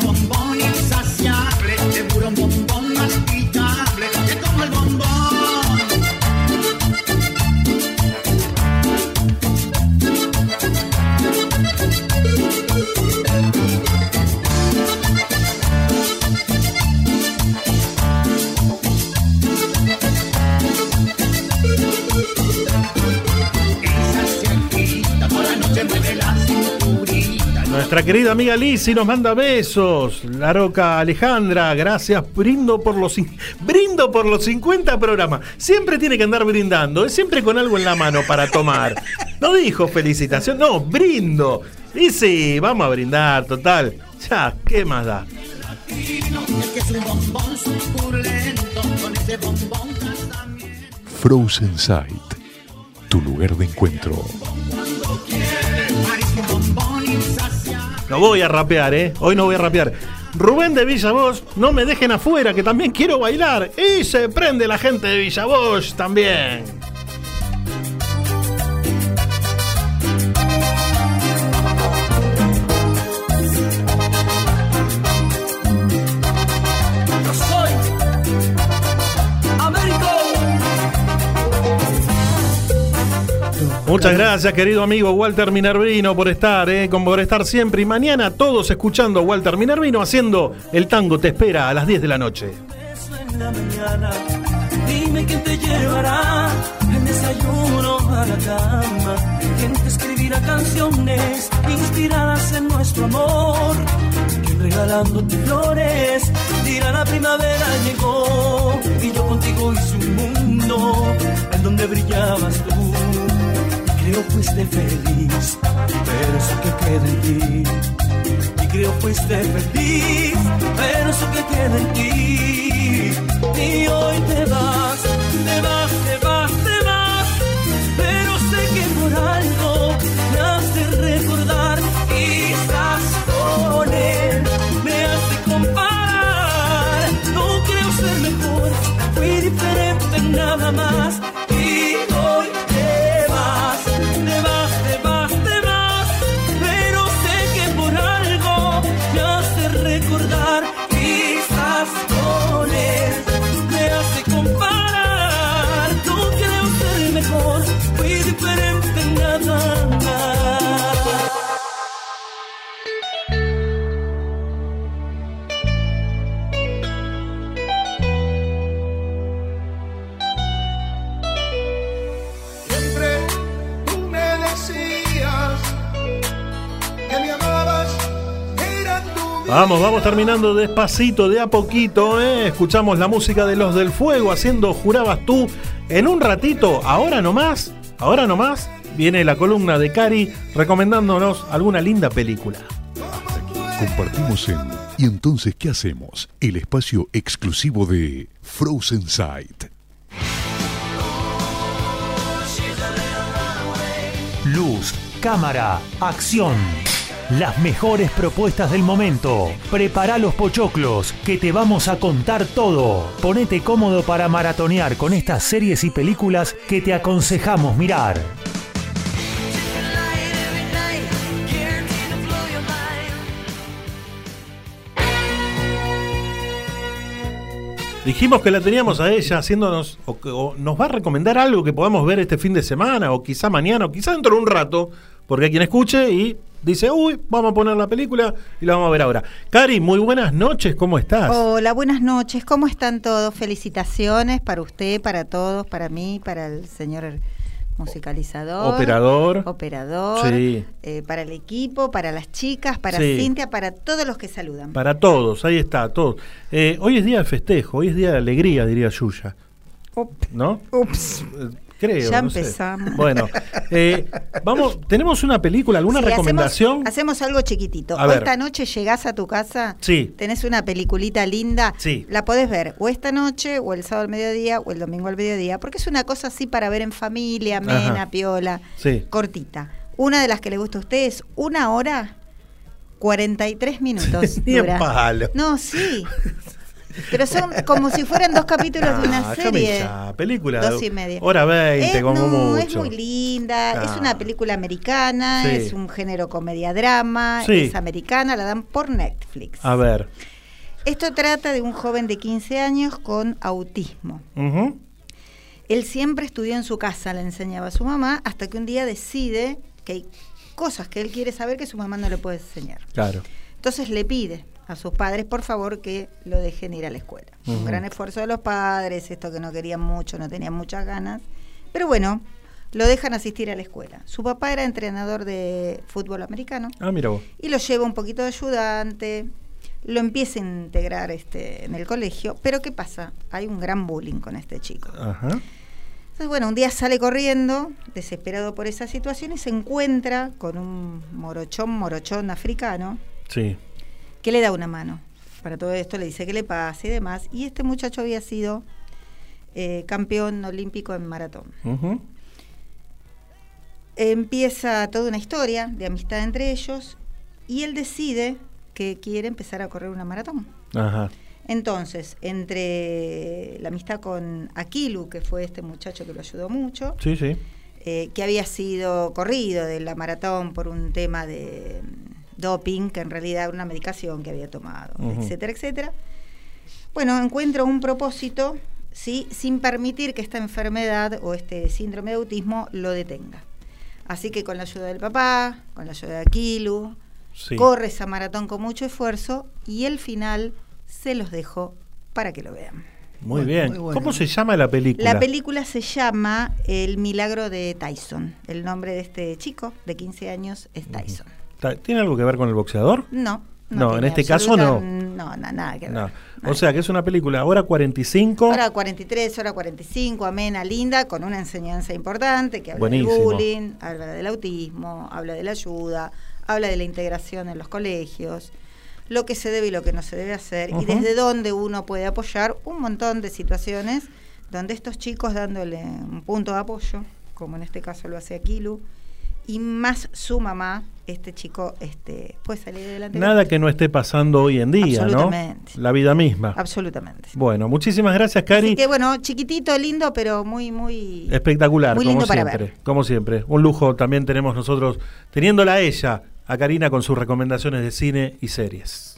Nuestra querida amiga Lizzy nos manda besos. La roca Alejandra, gracias. Brindo por los brindo por los 50 programas. Siempre tiene que andar brindando, es siempre con algo en la mano para tomar. No dijo felicitación, no, brindo. Y sí, vamos a brindar, total. Ya, ¿qué más da? Frozen Sight, tu lugar de encuentro. No voy a rapear, ¿eh? Hoy no voy a rapear. Rubén de Villavoz, no me dejen afuera, que también quiero bailar. Y se prende la gente de Villavoz también. Muchas gracias, querido amigo Walter Minervino, por estar, eh, con- por estar siempre. Y mañana todos escuchando a Walter Minervino haciendo el tango Te espera a las 10 de la noche. en la mañana. Dime quién te llevará el desayuno a la cama. Quién te escribirá canciones inspiradas en nuestro amor. Quién regalándote flores dirá la primavera llegó. Y yo contigo hice un mundo en donde brillabas tú. Creo fuiste feliz, pero eso que queda en ti y creo fuiste feliz, pero eso que queda en ti. Y hoy te vas, Vamos, vamos terminando despacito, de a poquito, ¿eh? Escuchamos la música de los del fuego haciendo Jurabas tú. En un ratito, ahora nomás, ahora nomás, viene la columna de Cari recomendándonos alguna linda película. Compartimos en ¿Y entonces qué hacemos? El espacio exclusivo de Frozen Sight. Luz, cámara, acción. Las mejores propuestas del momento. Prepara los pochoclos, que te vamos a contar todo. Ponete cómodo para maratonear con estas series y películas que te aconsejamos mirar. Dijimos que la teníamos a ella haciéndonos, o, nos va a recomendar algo que podamos ver este fin de semana, o quizá mañana, o quizá dentro de un rato, porque hay quien escuche y dice, uy, vamos a poner la película y la vamos a ver ahora. Cari, muy buenas noches, ¿cómo estás? Hola, buenas noches. ¿Cómo están todos? Felicitaciones para usted, para todos, para mí, para el señor musicalizador. Operador. Operador. Sí. eh, para el equipo, para las chicas, para Sí. Cintia, para todos los que saludan. Para todos, ahí está, todos. Eh, hoy es día de festejo, hoy es día de alegría, diría Yuya. ¿No? Ups. Creo. Ya no sé. empezamos. Bueno, eh, vamos, ¿tenemos una película, alguna Sí, recomendación? Hacemos, hacemos algo chiquitito. A O ver. esta noche llegás a tu casa, Sí. tenés una peliculita linda, Sí. la podés ver o esta noche, o el sábado al mediodía, o el domingo al mediodía, porque es una cosa así para ver en familia, amena, Ajá. piola, Sí. cortita. Una de las que le gusta a usted es una hora 43 minutos. Ni dura. palo. No, sí. Pero son como si fueran dos capítulos de una Ah, serie. ya, película. Dos y media. Hora 20, Eh, como no, mucho. es muy linda, Ah. es una película americana, Sí. es un género comedia-drama, Sí. es americana, la dan por Netflix. A ver. Esto trata de un joven de 15 años con autismo. Él siempre estudió en su casa, le enseñaba a su mamá, hasta que un día decide que hay cosas que él quiere saber que su mamá no le puede enseñar. Claro. Entonces le pide a sus padres, por favor, que lo dejen ir a la escuela. Un gran esfuerzo de los padres, esto que no querían mucho, no tenían muchas ganas. Pero bueno, lo dejan asistir a la escuela. Su papá era entrenador de fútbol americano Ah, mira vos. y lo lleva un poquito de ayudante, lo empieza a integrar este, en el colegio. Pero ¿qué pasa? Hay un gran bullying con este chico. Ajá. Entonces, bueno, un día sale corriendo, desesperado por esa situación, y se encuentra con un morochón, morochón africano, Sí. Que le da una mano. Para todo esto le dice que le pase y demás. Y este muchacho había sido eh, campeón olímpico en maratón. Empieza toda una historia de amistad entre ellos y él decide que quiere empezar a correr una maratón. Ajá. Entonces, entre la amistad con Aquilu, que fue este muchacho que lo ayudó mucho, Sí, sí. eh, que había sido corrido de la maratón por un tema de doping, que en realidad era una medicación que había tomado, etcétera, etcétera. Bueno, encuentro un propósito, ¿sí? sin permitir que esta enfermedad o este síndrome de autismo lo detenga. Así que con la ayuda del papá, con la ayuda de Aquilu, Sí. corre esa maratón con mucho esfuerzo y el final se los dejo para que lo vean. Muy bien. ¿Cómo se llama la película? La película se llama El milagro de Tyson. El nombre de este chico de 15 años es Tyson. ¿Tiene algo que ver con el boxeador? No. No, en este caso no. No, na- nada que ver. No. O sea que es una película hora 45. Hora 43, hora 45, amena, linda, con una enseñanza importante que habla Buenísimo. del bullying, habla del autismo, habla de la ayuda, habla de la integración en los colegios, lo que se debe y lo que no se debe hacer, y desde dónde uno puede apoyar un montón de situaciones donde estos chicos dándole un punto de apoyo, como en este caso lo hace Aquilu, y más su mamá, este chico este, puede salir adelante. Nada que no esté pasando hoy en día, ¿no? Absolutamente. La vida misma. Absolutamente. Bueno, muchísimas gracias, Cari. Así que bueno, chiquitito, lindo, pero muy, muy... Espectacular, Muy como lindo para siempre. ver. Como siempre. Un lujo también tenemos nosotros teniéndola a ella, a Karina, con sus recomendaciones de cine y series.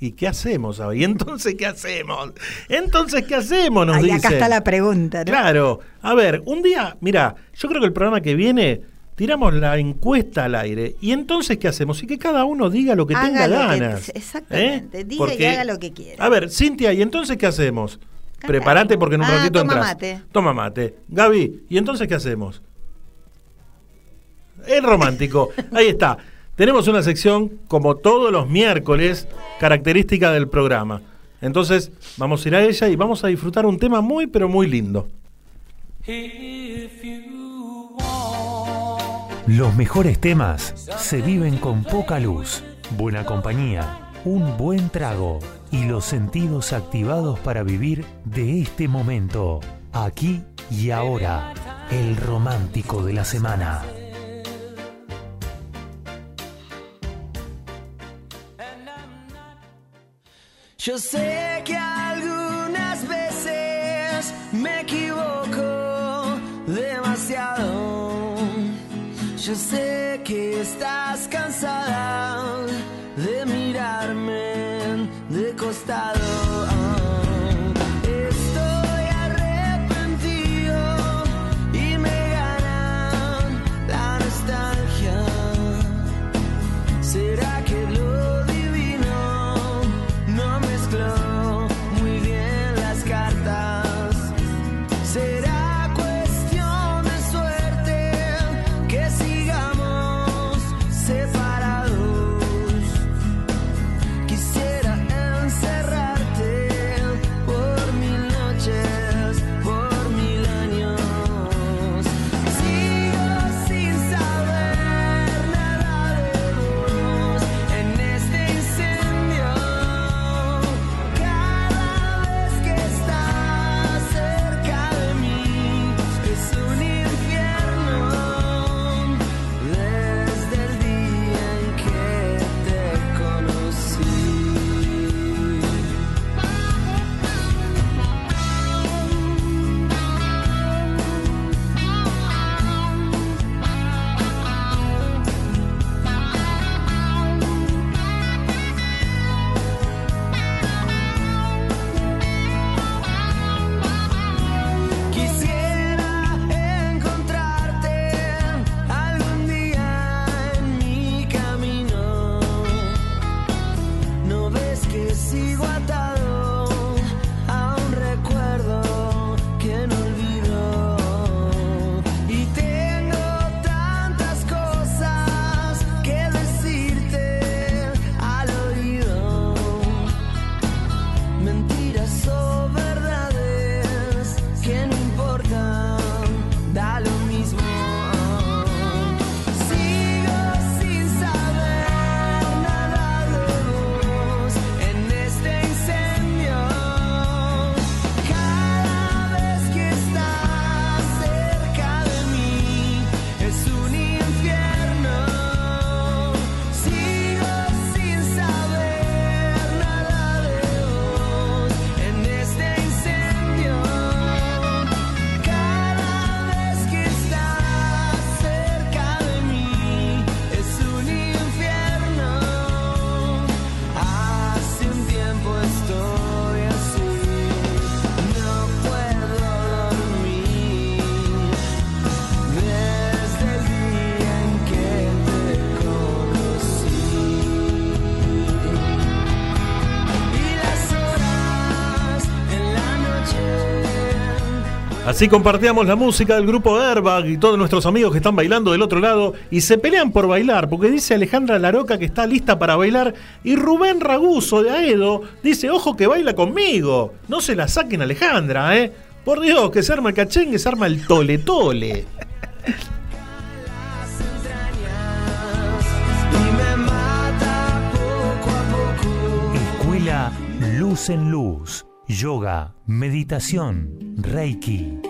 ¿Y qué hacemos ahora? ¿Y entonces qué hacemos? Entonces, ¿qué hacemos? Nos Ahí dicen. acá está la pregunta, ¿no? Claro. A ver, un día, mira, yo creo que el programa que viene tiramos la encuesta al aire. ¿Y entonces qué hacemos? Y que cada uno diga lo que Haga tenga lo que- ganas. exactamente, ¿eh? diga y haga lo que quiera. A ver, Cintia, ¿y entonces qué hacemos? Prepárate porque en un Ah, ratito toma entras. mate. Toma mate. Gaby, ¿y entonces qué hacemos? Es romántico. Ahí está. Tenemos una sección, como todos los miércoles, característica del programa. Entonces, vamos a ir a ella y vamos a disfrutar un tema muy, pero muy lindo. Los mejores temas se viven con poca luz. buena compañía, un buen trago y los sentidos activados para vivir de este momento, aquí y ahora, el romántico de la semana. Yo sé que algunas veces me equivoco demasiado. Yo sé que estás cansada Así compartíamos la música del grupo Airbag y todos nuestros amigos que están bailando del otro lado y se pelean por bailar, porque dice Alejandra Laroca que está lista para bailar y Rubén Raguso de Aedo dice, ojo que baila conmigo, no se la saquen Alejandra, ¿eh? Por Dios, que se arma el cachengue, se arma el tole tole. Escuela Luz en Luz. Yoga, meditación, Reiki,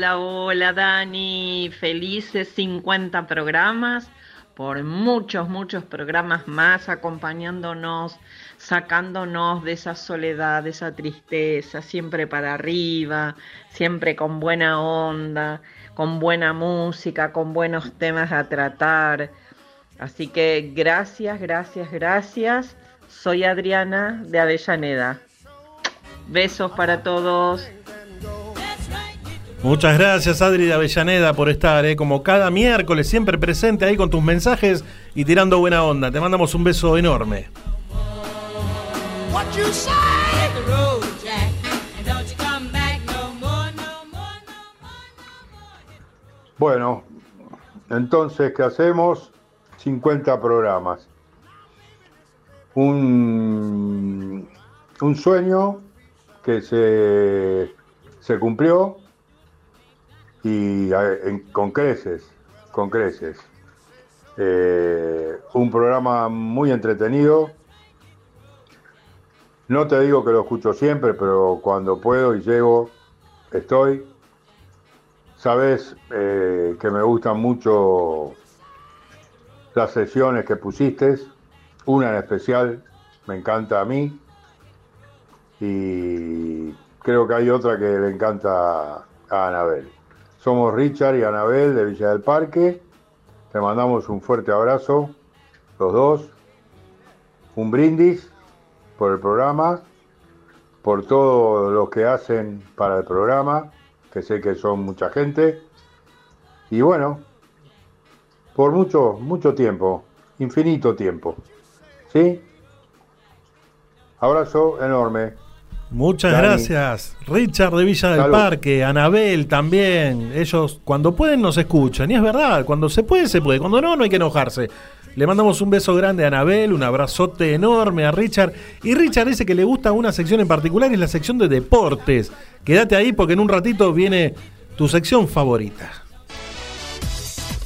Hola, hola, Dani. Felices 50 programas, por muchos, muchos programas más acompañándonos, sacándonos de esa soledad, de esa tristeza, siempre para arriba, siempre con buena onda, con buena música, con buenos temas a tratar. Así que gracias, gracias, gracias. Soy Adriana de Avellaneda. Besos para todos. Muchas gracias Adri de Avellaneda por estar, ¿eh? como cada miércoles, siempre presente ahí con tus mensajes y tirando buena onda. Te mandamos un beso enorme. Bueno, entonces, ¿qué hacemos? 50 programas. Un, un sueño que se, se cumplió y con creces, con creces. Eh, un programa muy entretenido. No te digo que lo escucho siempre, pero cuando puedo y llego, estoy. Sabes eh, que me gustan mucho las sesiones que pusiste, una en especial me encanta a mí y creo que hay otra que le encanta a Anabel. Somos Richard y Anabel de Villa del Parque, te mandamos un fuerte abrazo, los dos, un brindis por el programa, por todo lo que hacen para el programa, que sé que son mucha gente, y bueno, por mucho, mucho tiempo, infinito tiempo. ¿Sí? Abrazo enorme. Muchas Dani. gracias, Richard de Villa del Salud. Parque, Anabel también. Ellos cuando pueden nos escuchan. Y es verdad, cuando se puede, se puede. Cuando no, no hay que enojarse. Le mandamos un beso grande a Anabel, un abrazote enorme a Richard. Y Richard dice que le gusta una sección en particular, es la sección de deportes. Quédate ahí porque en un ratito viene tu sección favorita.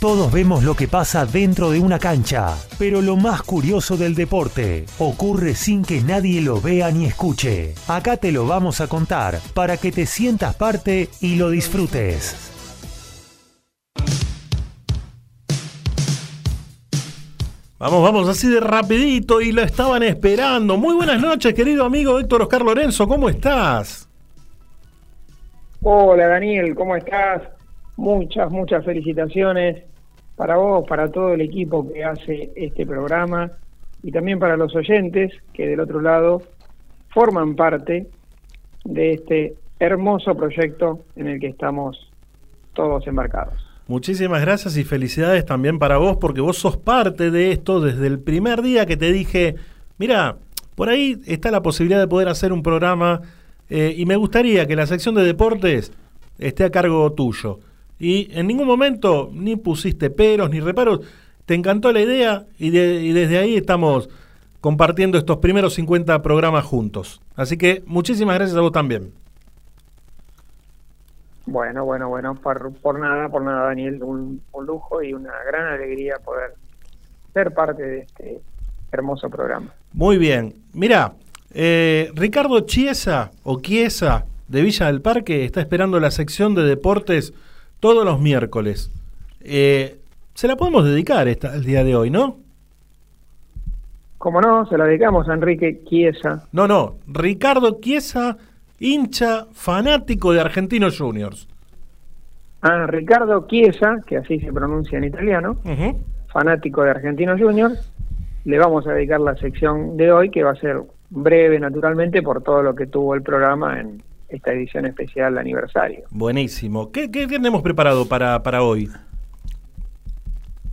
Todos vemos lo que pasa dentro de una cancha, pero lo más curioso del deporte ocurre sin que nadie lo vea ni escuche. Acá te lo vamos a contar para que te sientas parte y lo disfrutes. Vamos, vamos, así de rapidito y lo estaban esperando. Muy buenas noches, querido amigo Héctor Oscar Lorenzo, ¿cómo estás? Hola Daniel, ¿cómo estás? Muchas, muchas felicitaciones para vos, para todo el equipo que hace este programa y también para los oyentes que del otro lado forman parte de este hermoso proyecto en el que estamos todos embarcados. Muchísimas gracias y felicidades también para vos porque vos sos parte de esto desde el primer día que te dije, mira, por ahí está la posibilidad de poder hacer un programa eh, y me gustaría que la sección de deportes esté a cargo tuyo. Y en ningún momento ni pusiste peros ni reparos, te encantó la idea y, de- y desde ahí estamos compartiendo estos primeros 50 programas juntos. Así que muchísimas gracias a vos también. Bueno, bueno, bueno, por, por nada, por nada Daniel, un, un lujo y una gran alegría poder ser parte de este hermoso programa. Muy bien. Mira, eh, Ricardo Chiesa o Chiesa de Villa del Parque está esperando la sección de deportes todos los miércoles. Eh, se la podemos dedicar esta, el día de hoy, ¿no? Como no, se la dedicamos a Enrique Chiesa. No, no. Ricardo Chiesa, hincha fanático de Argentinos Juniors. A Ricardo Chiesa, que así se pronuncia en italiano, fanático de Argentinos Juniors, le vamos a dedicar la sección de hoy, que va a ser breve, naturalmente, por todo lo que tuvo el programa en esta edición especial aniversario. Buenísimo. ¿Qué, qué tenemos preparado para, para hoy?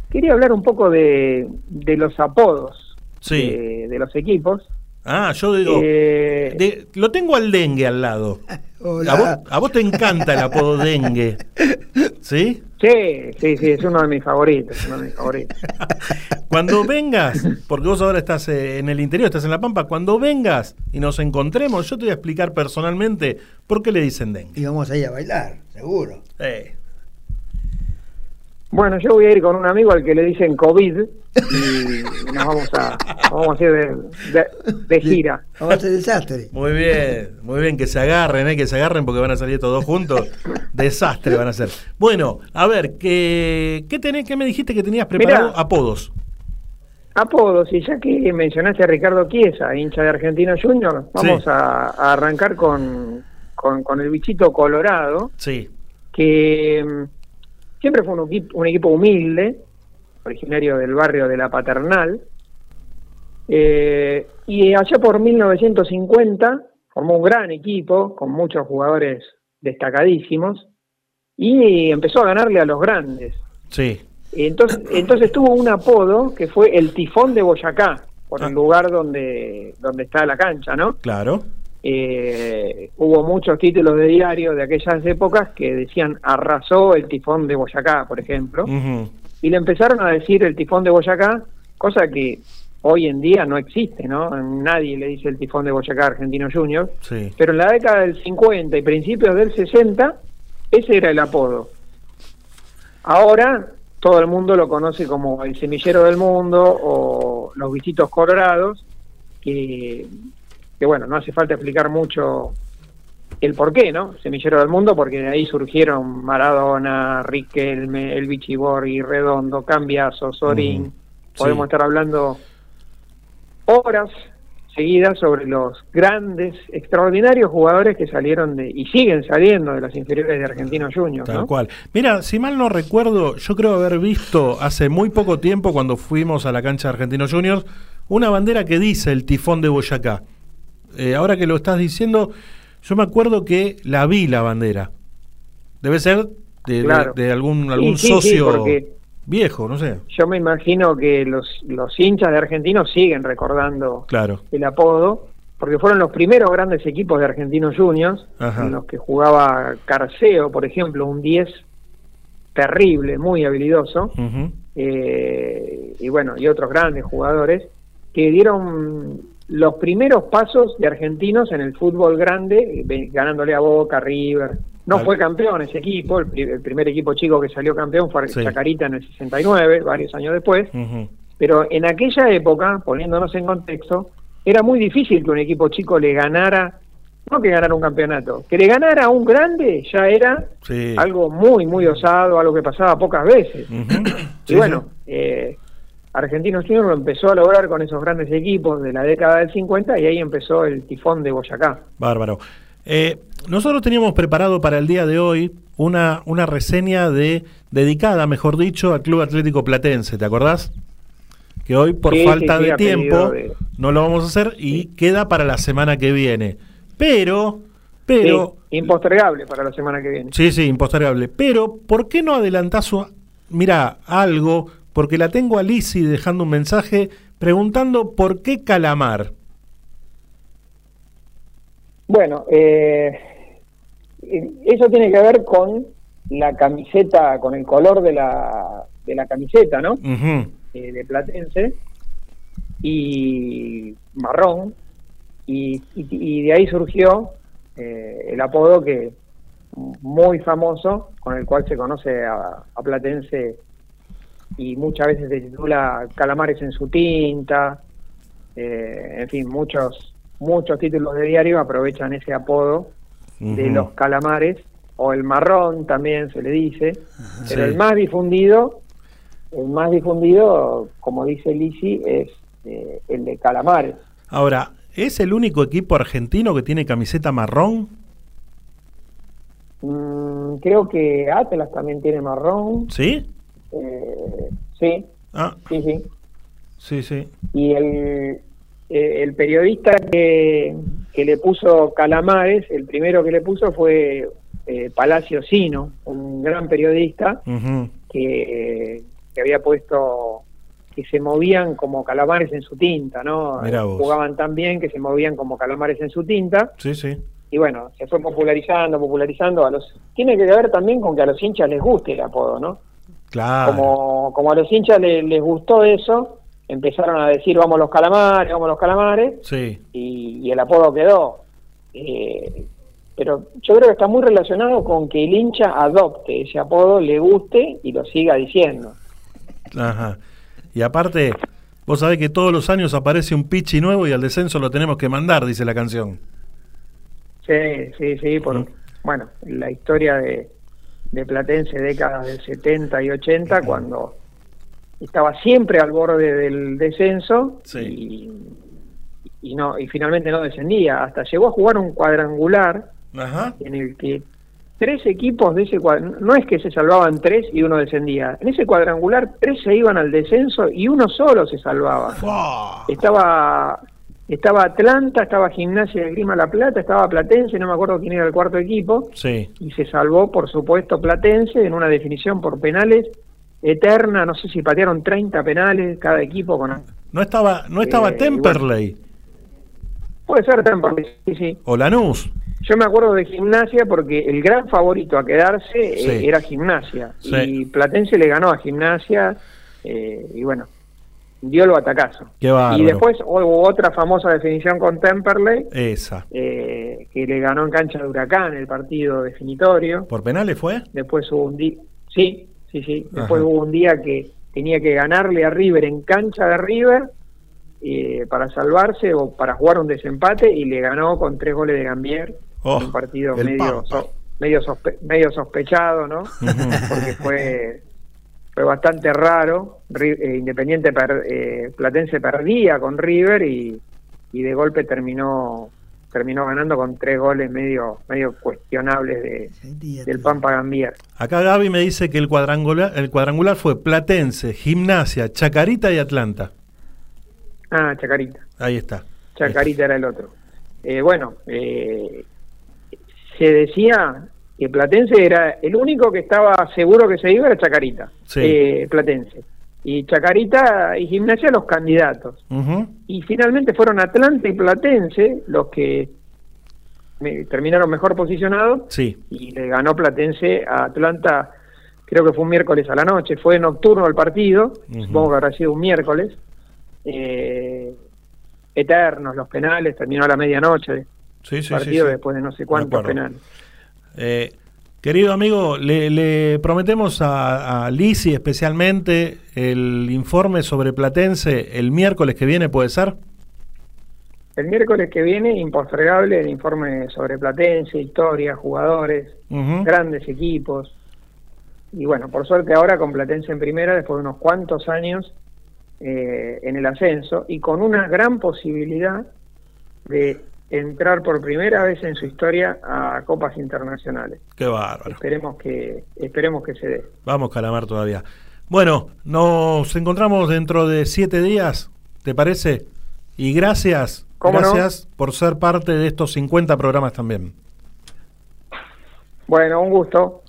Quería hablar un poco de, de los apodos Sí. de, de los equipos. Ah, yo digo, Eh, de- lo tengo al dengue al lado. Hola. A vos, a vos te encanta el apodo dengue. ¿Sí? Sí, sí, sí, es uno de mis favoritos, uno de mis favoritos. Cuando vengas, porque vos ahora estás eh, en el interior, estás en La Pampa, cuando vengas y nos encontremos, yo te voy a explicar personalmente por qué le dicen dengue. Y vamos a ir a bailar, seguro. Eh, Bueno, yo voy a ir con un amigo al que le dicen COVID y nos vamos a, vamos a ir de, de- de gira. Vamos a hacer desastre. Muy bien, muy bien, que se agarren, eh, que se agarren porque van a salir estos dos juntos. Desastre van a ser. Bueno, a ver, ¿qué, qué, tenés, qué me dijiste que tenías preparado? Mirá. Apodos. Apodos, y ya que mencionaste a Ricardo Chiesa, hincha de Argentino Junior, vamos Sí. a, a arrancar con, con, con el bichito colorado, Sí. que siempre fue un, equi- un equipo humilde, originario del barrio de La Paternal, eh, y allá por 1950 formó un gran equipo con muchos jugadores destacadísimos y empezó a ganarle a los grandes. Sí. Entonces, entonces tuvo un apodo que fue el tifón de Boyacá. por Ah. el lugar donde, donde está la cancha, ¿no? Claro. Eh, hubo muchos títulos de diario de aquellas épocas que decían arrasó el tifón de Boyacá, por ejemplo, y le empezaron a decir el tifón de Boyacá, cosa que hoy en día no existe, ¿no? Nadie le dice el tifón de Boyacá Argentino Junior, Sí. pero en la década del 50 y principios del 60, ese era el apodo. Ahora todo el mundo lo conoce como el semillero del mundo o los bichitos colorados, que, que bueno, no hace falta explicar mucho el por qué, ¿no? Semillero del mundo, porque de ahí surgieron Maradona, Riquelme, el Bichiborri, Redondo, Cambiaso, Sorín. Podemos estar hablando horas seguidas sobre los grandes, extraordinarios jugadores que salieron de y siguen saliendo de las inferiores de Argentinos Juniors, Tal ¿no? cual. Mira, si mal no recuerdo, yo creo haber visto hace muy poco tiempo, cuando fuimos a la cancha de Argentinos Juniors, una bandera que dice el tifón de Boyacá. Eh, ahora que lo estás diciendo, yo me acuerdo que la vi la bandera. Debe ser de, de- Claro. de algún, algún sí, socio viejo, no sé. Yo me imagino que los, los hinchas de Argentinos siguen recordando Claro. el apodo, porque fueron los primeros grandes equipos de Argentinos Juniors, Ajá. en los que jugaba Carceo, por ejemplo, un 10 terrible, muy habilidoso, eh, y bueno, y otros grandes jugadores, que dieron los primeros pasos de argentinos en el fútbol grande, eh, ganándole a Boca, River. No Vale. fue campeón ese equipo, el, pri- el primer equipo chico que salió campeón fue Sí. Chacarita en el 69, varios años después. Pero en aquella época, poniéndonos en contexto, era muy difícil que un equipo chico le ganara, no que ganara un campeonato, que le ganara a un grande ya era Sí. algo muy, muy osado, algo que pasaba pocas veces. Y bueno, eh, Argentinos Juniors lo empezó a lograr con esos grandes equipos de la década del 50 y ahí empezó el tifón de Boyacá. Bárbaro. Eh, nosotros teníamos preparado para el día de hoy una, una reseña de dedicada, mejor dicho, al Club Atlético Platense, ¿te acordás? Que hoy por Sí, falta sí, sí, de tiempo de- no lo vamos a hacer y queda para la semana que viene. Pero, pero, impostergable para la semana que viene. sí, sí, impostergable. Pero, ¿por qué no adelantás, su- mira, algo? Porque la tengo a Lisi dejando un mensaje preguntando por qué Calamar. Bueno, eh, eso tiene que ver con la camiseta, con el color de la, de la camiseta, ¿no? Eh, de Platense y marrón y, y- y de ahí surgió eh, el apodo que muy famoso con el cual se conoce a, a Platense y muchas veces se titula Calamares en su tinta eh, en fin muchos muchos títulos de diario aprovechan ese apodo de los calamares o el marrón también se le dice pero el más difundido el más difundido, como dice Lisi, es eh, el de Calamares. Ahora, ¿es el único equipo argentino que tiene camiseta marrón? Mm, creo que Atlas también tiene marrón. ¿Sí? Eh, sí, Ah, sí, sí. sí, sí. Y el, eh, el periodista que, que le puso Calamares, el primero que le puso fue eh, Palacio Sino, un gran periodista que, que había puesto que se movían como calamares en su tinta, ¿no? Jugaban tan bien que se movían como calamares en su tinta. Sí, sí. Y bueno, se fue popularizando, popularizando. A los Tiene que ver también con que a los hinchas les guste el apodo, ¿no? Claro. Como, como a los hinchas le- les gustó eso, empezaron a decir vamos los calamares, vamos los calamares, Sí. y, y el apodo quedó. Eh, pero yo creo que está muy relacionado con que el hincha adopte ese apodo, le guste y lo siga diciendo. Ajá. Y aparte, vos sabés que todos los años aparece un pichi nuevo y al descenso lo tenemos que mandar, dice la canción. Sí, sí, sí, por, bueno, la historia de, de Platense, décadas del 70 y 80, cuando estaba siempre al borde del descenso y, y no y finalmente no descendía, hasta llegó a jugar un cuadrangular Ajá. en el que tres equipos de ese cuadrangular, no es que se salvaban tres y uno descendía, en ese cuadrangular tres se iban al descenso y uno solo se salvaba. Estaba estaba Atlanta, estaba Gimnasia de Grima La Plata, estaba Platense, no me acuerdo quién era el cuarto equipo, Sí. y se salvó, por supuesto, Platense en una definición por penales eterna, no sé si patearon 30 penales cada equipo con No estaba, no estaba Eh, Temperley Puede ser Temperley, sí, sí. o Lanús. Yo me acuerdo de gimnasia porque el gran favorito a quedarse eh, era gimnasia. Sí. Y Platense le ganó a gimnasia eh, y bueno, dio el batacazo. Qué. Y después hubo otra famosa definición con Temperley, Esa. eh, que le ganó en cancha de Huracán el partido definitorio. ¿Por penales fue? Después hubo un día, sí, sí, sí. Después Ajá. hubo un día que tenía que ganarle a River en cancha de River eh, para salvarse o para jugar un desempate y le ganó con tres goles de Gambier. Oh, un partido medio, so- medio, sospe- medio sospechado, ¿no? Porque fue fue bastante raro. Eh, Independiente per- eh, Platense perdía con River y, y de golpe terminó terminó ganando con tres goles medio medio cuestionables de, del Pampa Gambier. Acá Gaby me dice que el cuadrangular, el cuadrangular fue Platense, Gimnasia, Chacarita y Atlanta. Ah, Chacarita. Ahí está. Chacarita era el otro. Eh, bueno, eh, se decía que Platense era el único que estaba seguro que se iba era Chacarita, Sí. eh, Platense. Y Chacarita y Gimnasia los candidatos. Y finalmente fueron Atlanta y Platense los que me- terminaron mejor posicionados Sí. y le ganó Platense a Atlanta, creo que fue un miércoles a la noche, fue nocturno el partido, supongo que habrá sido un miércoles, eh, eternos los penales, terminó a la medianoche Sí, sí, partido sí, después de no sé cuántos penales. Eh, querido amigo, le, le prometemos a, a Lisi especialmente el informe sobre Platense el miércoles que viene, ¿puede ser? El miércoles que viene, impostergable, el informe sobre Platense, historia, jugadores, grandes equipos. Y bueno, por suerte ahora con Platense en primera, después de unos cuantos años eh, en el ascenso, y con una gran posibilidad de entrar por primera vez en su historia a copas internacionales. Qué bárbaro. Esperemos que, esperemos que se dé. Vamos, Calamar, todavía. Bueno, nos encontramos dentro de siete días, ¿te parece? Y gracias, gracias por ser parte de estos 50 programas también. Bueno, un gusto.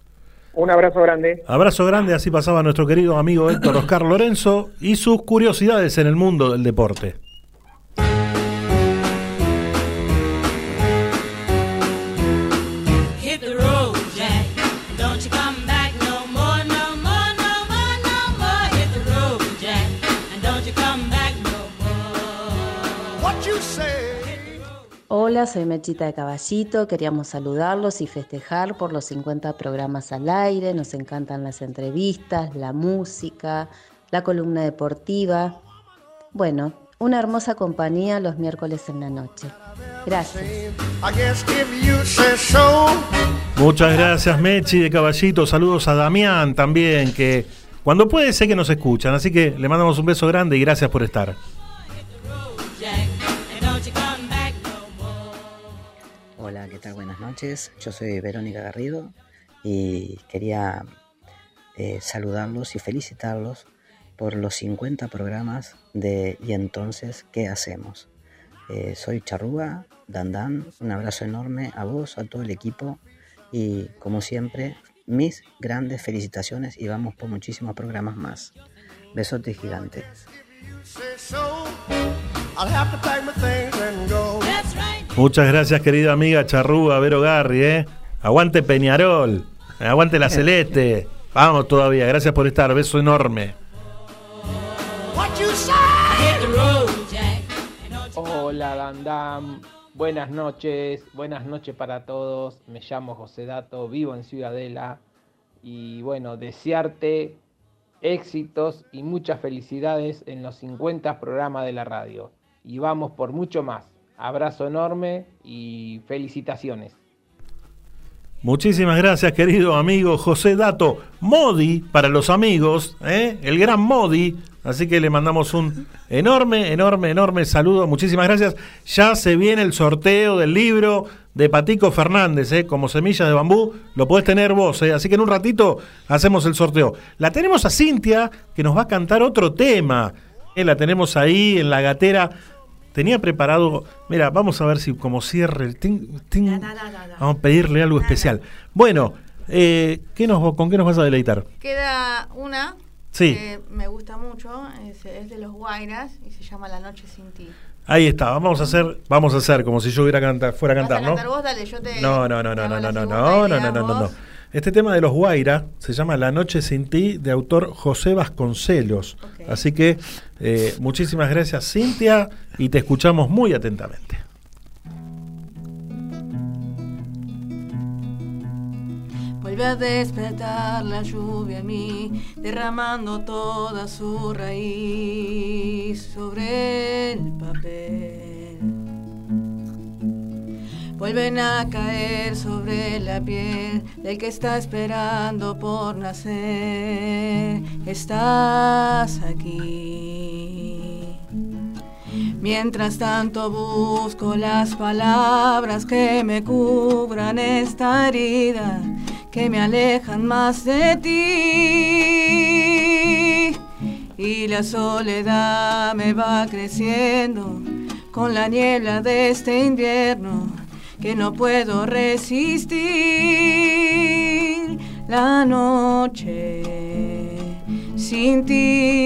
Un abrazo grande. Abrazo grande, así pasaba nuestro querido amigo Héctor Oscar Lorenzo y sus curiosidades en el mundo del deporte. Hola, soy Mechita de Caballito. Queríamos saludarlos y festejar por los 50 programas al aire. Nos encantan las entrevistas, la música, la columna deportiva. Bueno, una hermosa compañía los miércoles en la noche. Gracias. Muchas gracias, Mechi de Caballito. Saludos a Damián también, que cuando puede sé que nos escuchan. Así que le mandamos un beso grande y gracias por estar. Hola, ¿qué tal? Buenas noches. Yo soy Verónica Garrido y quería eh, saludarlos y felicitarlos por los 50 programas de Y entonces, ¿qué hacemos? Eh, soy Charrúa, Dandan, un abrazo enorme a vos, a todo el equipo y como siempre, mis grandes felicitaciones y vamos por muchísimos programas más. Besotes gigantes. Say so. I'll have to pack my things and go. That's right. Muchas gracias, querida amiga Charrúa, Vero Garri, ¿eh? Aguante Peñarol, aguante la Celeste. Vamos todavía, gracias por estar, beso enorme. Hola Dandam, buenas noches, buenas noches para todos. Me llamo José Dato, vivo en Ciudadela y bueno, desearte éxitos y muchas felicidades en los 50 programas de la radio. Y vamos por mucho más. Abrazo enorme y felicitaciones. Muchísimas gracias, querido amigo José Dato. Modi para los amigos, ¿eh? el gran Modi. Así que le mandamos un enorme, enorme, enorme saludo. Muchísimas gracias. Ya se viene el sorteo del libro de Patico Fernández, ¿eh? como semilla de bambú. Lo podés tener vos, ¿eh? así que en un ratito hacemos el sorteo. La tenemos a Cintia, que nos va a cantar otro tema. ¿eh? La tenemos ahí en la gatera. Tenía preparado, mira, vamos a ver si como cierre ting- vamos a pedirle algo especial. Bueno, eh, ¿qué nos, ¿con qué nos vas a deleitar? Queda una Sí. que me gusta mucho, es, es de los Guairas y se llama La Noche Sin Ti. Ahí está, vamos a hacer, vamos a hacer como si yo hubiera canta, fuera a ¿Vas a cantar, ¿no? cantar vos? Dale, yo te- No, no, no, no, no, no, no, no, no, no, no, no, no. Este tema de los Guaira se llama La Noche Sin Ti, de autor José Vasconcelos. Así que eh, muchísimas gracias, Cintia, y te escuchamos muy atentamente. Vuelve a despertar la lluvia en mí, derramando toda su raíz sobre el papel. Vuelven a caer sobre la piel del que está esperando por nacer. Estás aquí. Mientras tanto busco las palabras que me cubran esta herida, que me alejan más de ti. Y la soledad me va creciendo con la niebla de este invierno que no puedo resistir. La noche sin ti.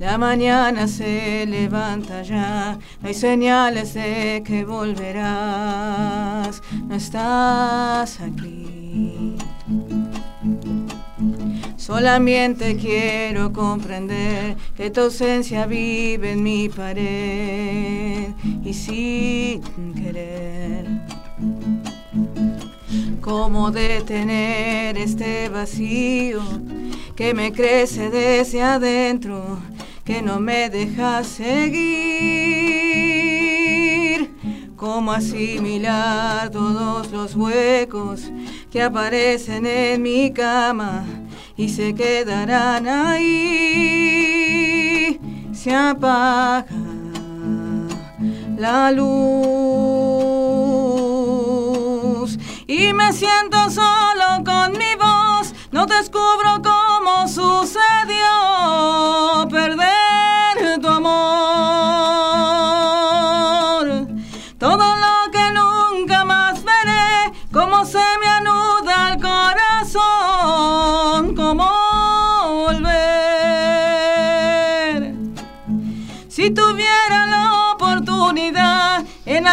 La mañana se levanta ya, hay señales de que volverás, no estás aquí. Solamente quiero comprender que tu ausencia vive en mi pared y sin querer. ¿Cómo detener este vacío que me crece desde adentro, que no me deja seguir? ¿Cómo asimilar todos los huecos que aparecen en mi cama y se quedarán ahí? Se apaga la luz y me siento solo con mi voz. No descubro cómo sucedió perder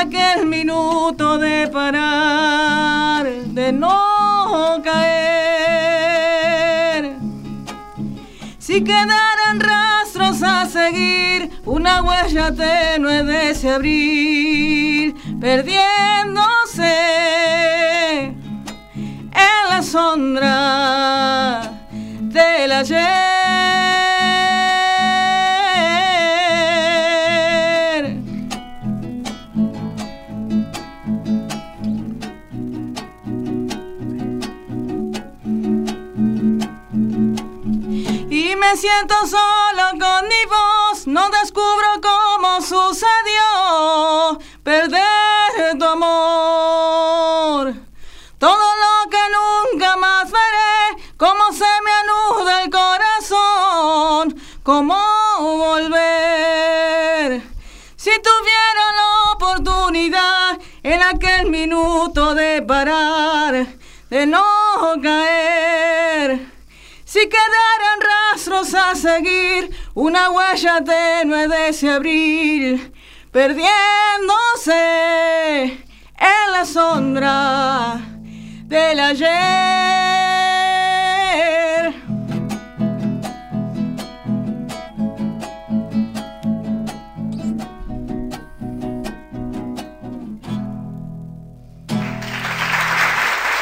aquel minuto de parar, de no caer. Si quedaran rastros a seguir, una huella tenue de ese abril, perdiéndose en la sombra del ayer. Me siento solo con mi voz, no descubro cómo sucedió perder tu amor. Todo lo que nunca más veré, cómo se me anuda el corazón, cómo volver. Si tuviera la oportunidad en aquel minuto de parar, de no caer. Si quedaran a seguir, una huella tenue de ese abril, perdiéndose en la sombra del ayer.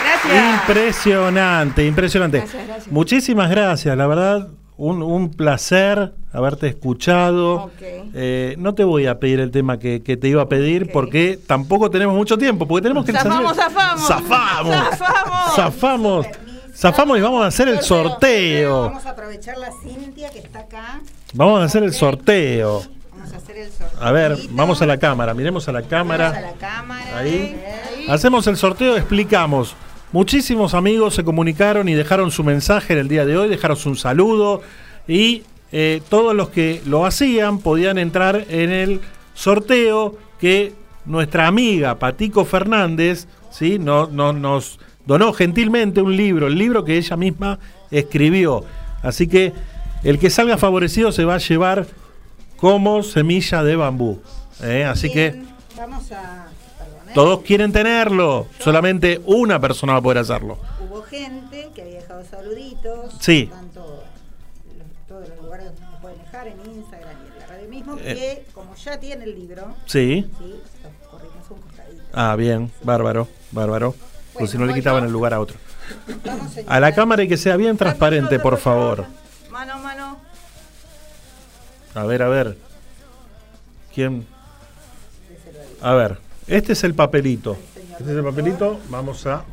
Gracias. Impresionante, impresionante. Gracias, gracias. Muchísimas gracias, la verdad, un, un placer haberte escuchado. Eh, no te voy a pedir el tema que, que te iba a pedir porque tampoco tenemos mucho tiempo, porque tenemos que Zafamos, zafamos. Zafamos. Zafamos. Zafamos. Zafamos y vamos a hacer el sorteo. Vamos a aprovechar la Cintia que está acá. Vamos a hacer el sorteo. Vamos a hacer el sorteo. A ver, vamos a la cámara, miremos a la cámara. Vamos a la cámara. Ahí. Hacemos el sorteo, explicamos. Muchísimos amigos se comunicaron y dejaron su mensaje en el día de hoy, dejaron un saludo y eh, todos los que lo hacían podían entrar en el sorteo que nuestra amiga Patico Fernández ¿sí? no, no- nos donó gentilmente un libro, el libro que ella misma escribió. Así que el que salga favorecido se va a llevar como semilla de bambú. ¿eh? Así que Vamos a. todos quieren tenerlo, solamente una persona va a poder hacerlo. Hubo gente que había dejado saluditos. Sí. Tanto todos los lugares donde nos pueden dejar, en Instagram y en la radio mismo, Eh. que como ya tiene el libro. Sí. Sí, corrimos un costadito. Ah, bien, bárbaro, bárbaro. Porque si no le quitaban el lugar a otro. A la cámara y que sea bien transparente, por favor. Mano mano. A ver, a ver. ¿Quién? A ver, este es el papelito. Este es el papelito. Vamos a.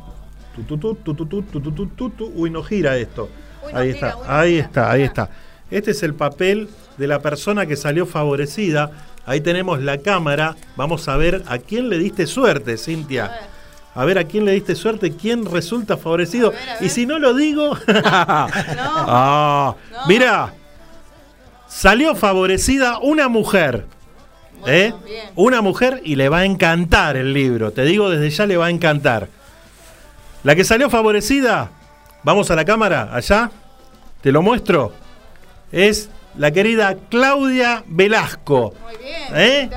Tu, tu, tu, Uy, no gira esto. Uy, no ahí, gira, está. Ahí está, ahí está. Este es el papel de la persona que salió favorecida. Ahí tenemos la cámara. Vamos a ver a quién le diste suerte, Cintia. A ver a quién le diste suerte, quién resulta favorecido. Y si no lo digo. no, no. Mira, salió favorecida una mujer. ¿Eh? Una mujer y le va a encantar el libro. Te digo, desde ya le va a encantar. La que salió favorecida, vamos a la cámara, allá, te lo muestro, es la querida Claudia Velasco. Muy bien,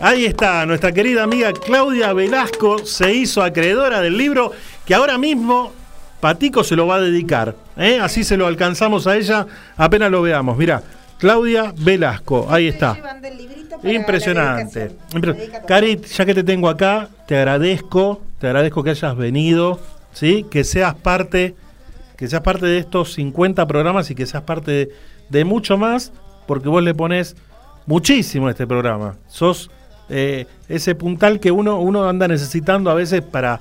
Ahí está, nuestra querida amiga Claudia Velasco se hizo acreedora del libro que ahora mismo Patico se lo va a dedicar. ¿eh? Así se lo alcanzamos a ella apenas lo veamos. Mira, Claudia Velasco, ahí está. Impresionante. Impre- Cari, ya que te tengo acá, te agradezco, te agradezco que hayas venido, ¿sí? Que seas parte, que seas parte de estos 50 programas y que seas parte de, de mucho más, porque vos le pones muchísimo a este programa. Sos eh, ese puntal que uno, uno anda necesitando a veces para,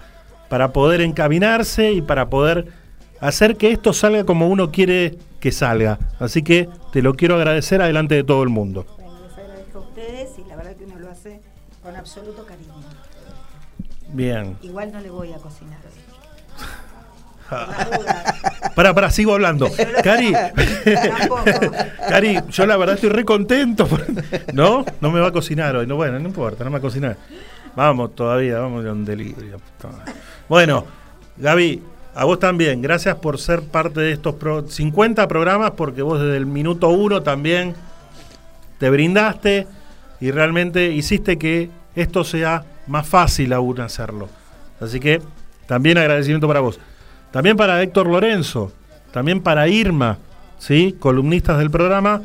para poder encaminarse y para poder hacer que esto salga como uno quiere que salga. Así que te lo quiero agradecer adelante de todo el mundo. Bueno, les agradezco a ustedes y la verdad que uno lo hace con absoluto cariño. Bien. Igual no le voy a cocinar hoy. Para, para, sigo hablando. Cari, Cari, yo la verdad estoy re contento. ¿No? No me va a cocinar hoy. No, bueno, no importa, no me va a cocinar. Vamos todavía, vamos a un delirio. Bueno, Gaby, a vos también. Gracias por ser parte de estos pro- 50 programas, porque vos desde el minuto uno también te brindaste y realmente hiciste que esto sea más fácil aún hacerlo. Así que también agradecimiento para vos. También para Héctor Lorenzo, también para Irma, ¿sí? columnistas del programa,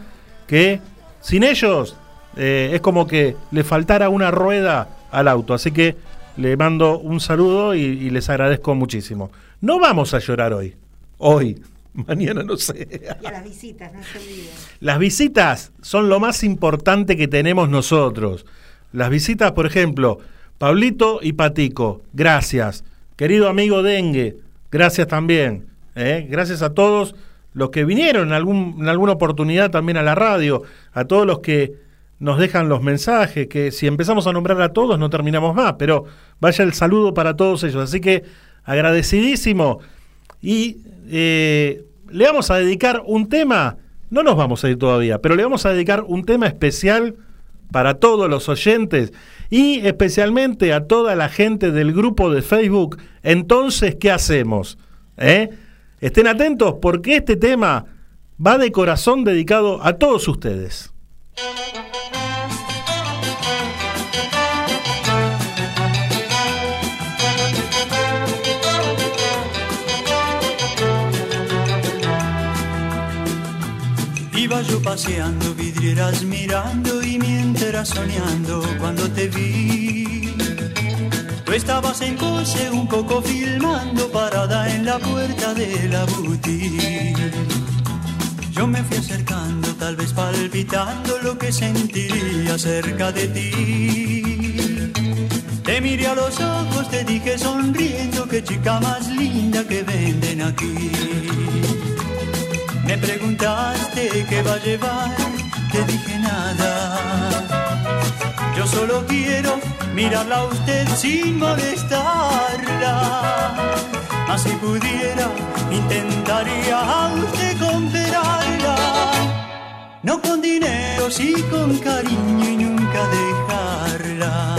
que sin ellos eh, es como que le faltara una rueda al auto. Así que le mando un saludo y les agradezco muchísimo. No vamos a llorar hoy, hoy, mañana no sé. Y a las visitas, no se olviden. Las visitas son lo más importante que tenemos nosotros. Las visitas, por ejemplo, Pablito y Patico, gracias. Querido amigo Dengue, gracias también. ¿eh? Gracias a todos los que vinieron en, algún, en alguna oportunidad también a la radio, a todos los que nos dejan los mensajes, que si empezamos a nombrar a todos no terminamos más, pero vaya el saludo para todos ellos. Así que agradecidísimo. Y eh, le vamos a dedicar un tema, no nos vamos a ir todavía, pero le vamos a dedicar un tema especial para todos los oyentes y especialmente a toda la gente del grupo de Facebook. Entonces, ¿qué hacemos? ¿Eh? Estén atentos porque este tema va de corazón dedicado a todos ustedes. Iba yo paseando, vidrieras mirando y mientras soñando cuando te vi. Tú estabas en coche un poco filmando parada en la puerta de la boutique. Yo me fui acercando, tal vez palpitando lo que sentiría cerca de ti. Te miré a los ojos, te dije sonriendo, qué chica más linda que venden aquí. Me preguntaste qué va a llevar, te dije nada. Yo solo quiero mirarla a usted sin molestarla. Mas si pudiera, intentaría a usted comprarla. No con dinero, sí con cariño y nunca dejarla.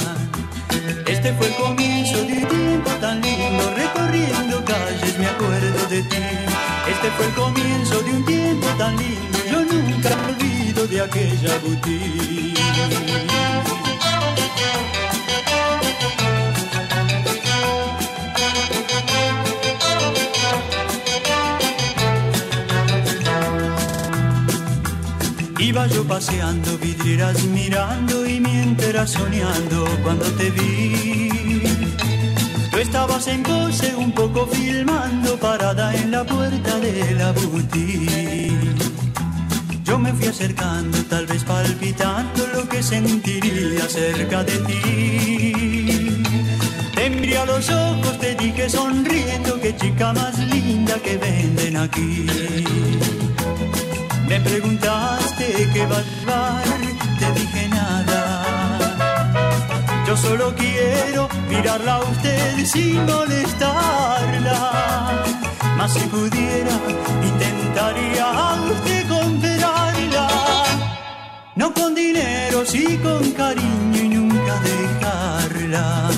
Este fue el comienzo de un tiempo tan lindo, recorriendo calles me acuerdo de ti. Este fue el comienzo tan lindo, yo nunca me olvido de aquella boutique. Iba yo paseando, vidrieras mirando y mientras soñando cuando te vi. Estabas en pose un poco filmando parada en la puerta de la boutique. Yo me fui acercando, tal vez palpitando lo que sentiría cerca de ti. Te a los ojos, te dije sonriendo, qué chica más linda que venden aquí. Me preguntaste qué va a Solo quiero mirarla a usted sin molestarla. Mas si pudiera, intentaría a usted comprarla. No con dinero, sí con cariño y nunca dejarla.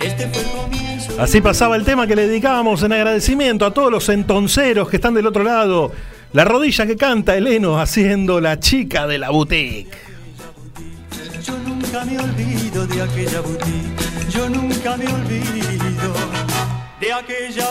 Este fue el comienzo. Así pasaba el tema que le dedicábamos en agradecimiento a todos los entonceros que están del otro lado. La rodilla que canta Eleno haciendo la chica de la boutique. Nunca me olvido de aquella boutique. Yo nunca me olvido de aquella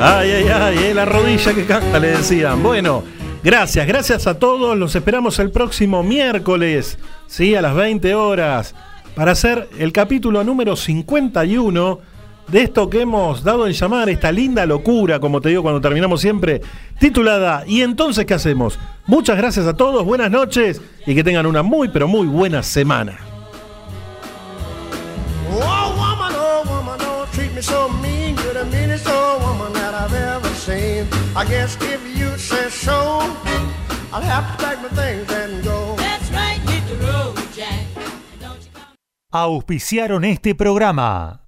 Ay, ay, ay, eh, la rodilla que canta, le decían. Bueno, gracias, gracias a todos. Los esperamos el próximo miércoles, sí, a las 20 horas, para hacer el capítulo número 51 de esto que hemos dado en llamar esta linda locura, como te digo cuando terminamos siempre, titulada ¿Y entonces qué hacemos? Muchas gracias a todos, buenas noches y que tengan una muy, pero muy buena semana. Oh, oh, woman, don't treat me so mean. You're the meanest old woman that I've ever seen. I guess if you say so, I'll have to pack my things and go. That's right, hit the road, Jack. Auspiciaron este programa.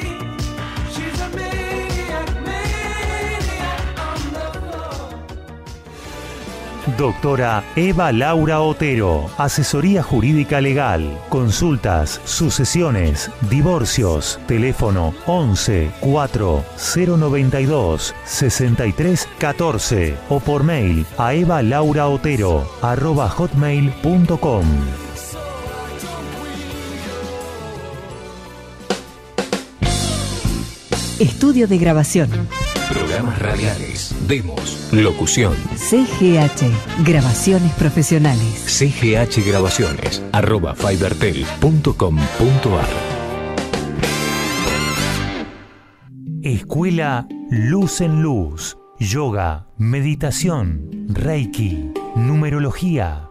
Doctora Eva Laura Otero, asesoría jurídica legal, consultas, sucesiones, divorcios, teléfono 11 4 092 63 14 o por mail a evalauraotero arroba hotmail.com. Estudio de grabación. Programas radiales, demos, locución. CGH, grabaciones profesionales. CGH Grabaciones, arroba fibertel.com.ar. Escuela Luz en Luz, yoga, meditación, reiki, numerología,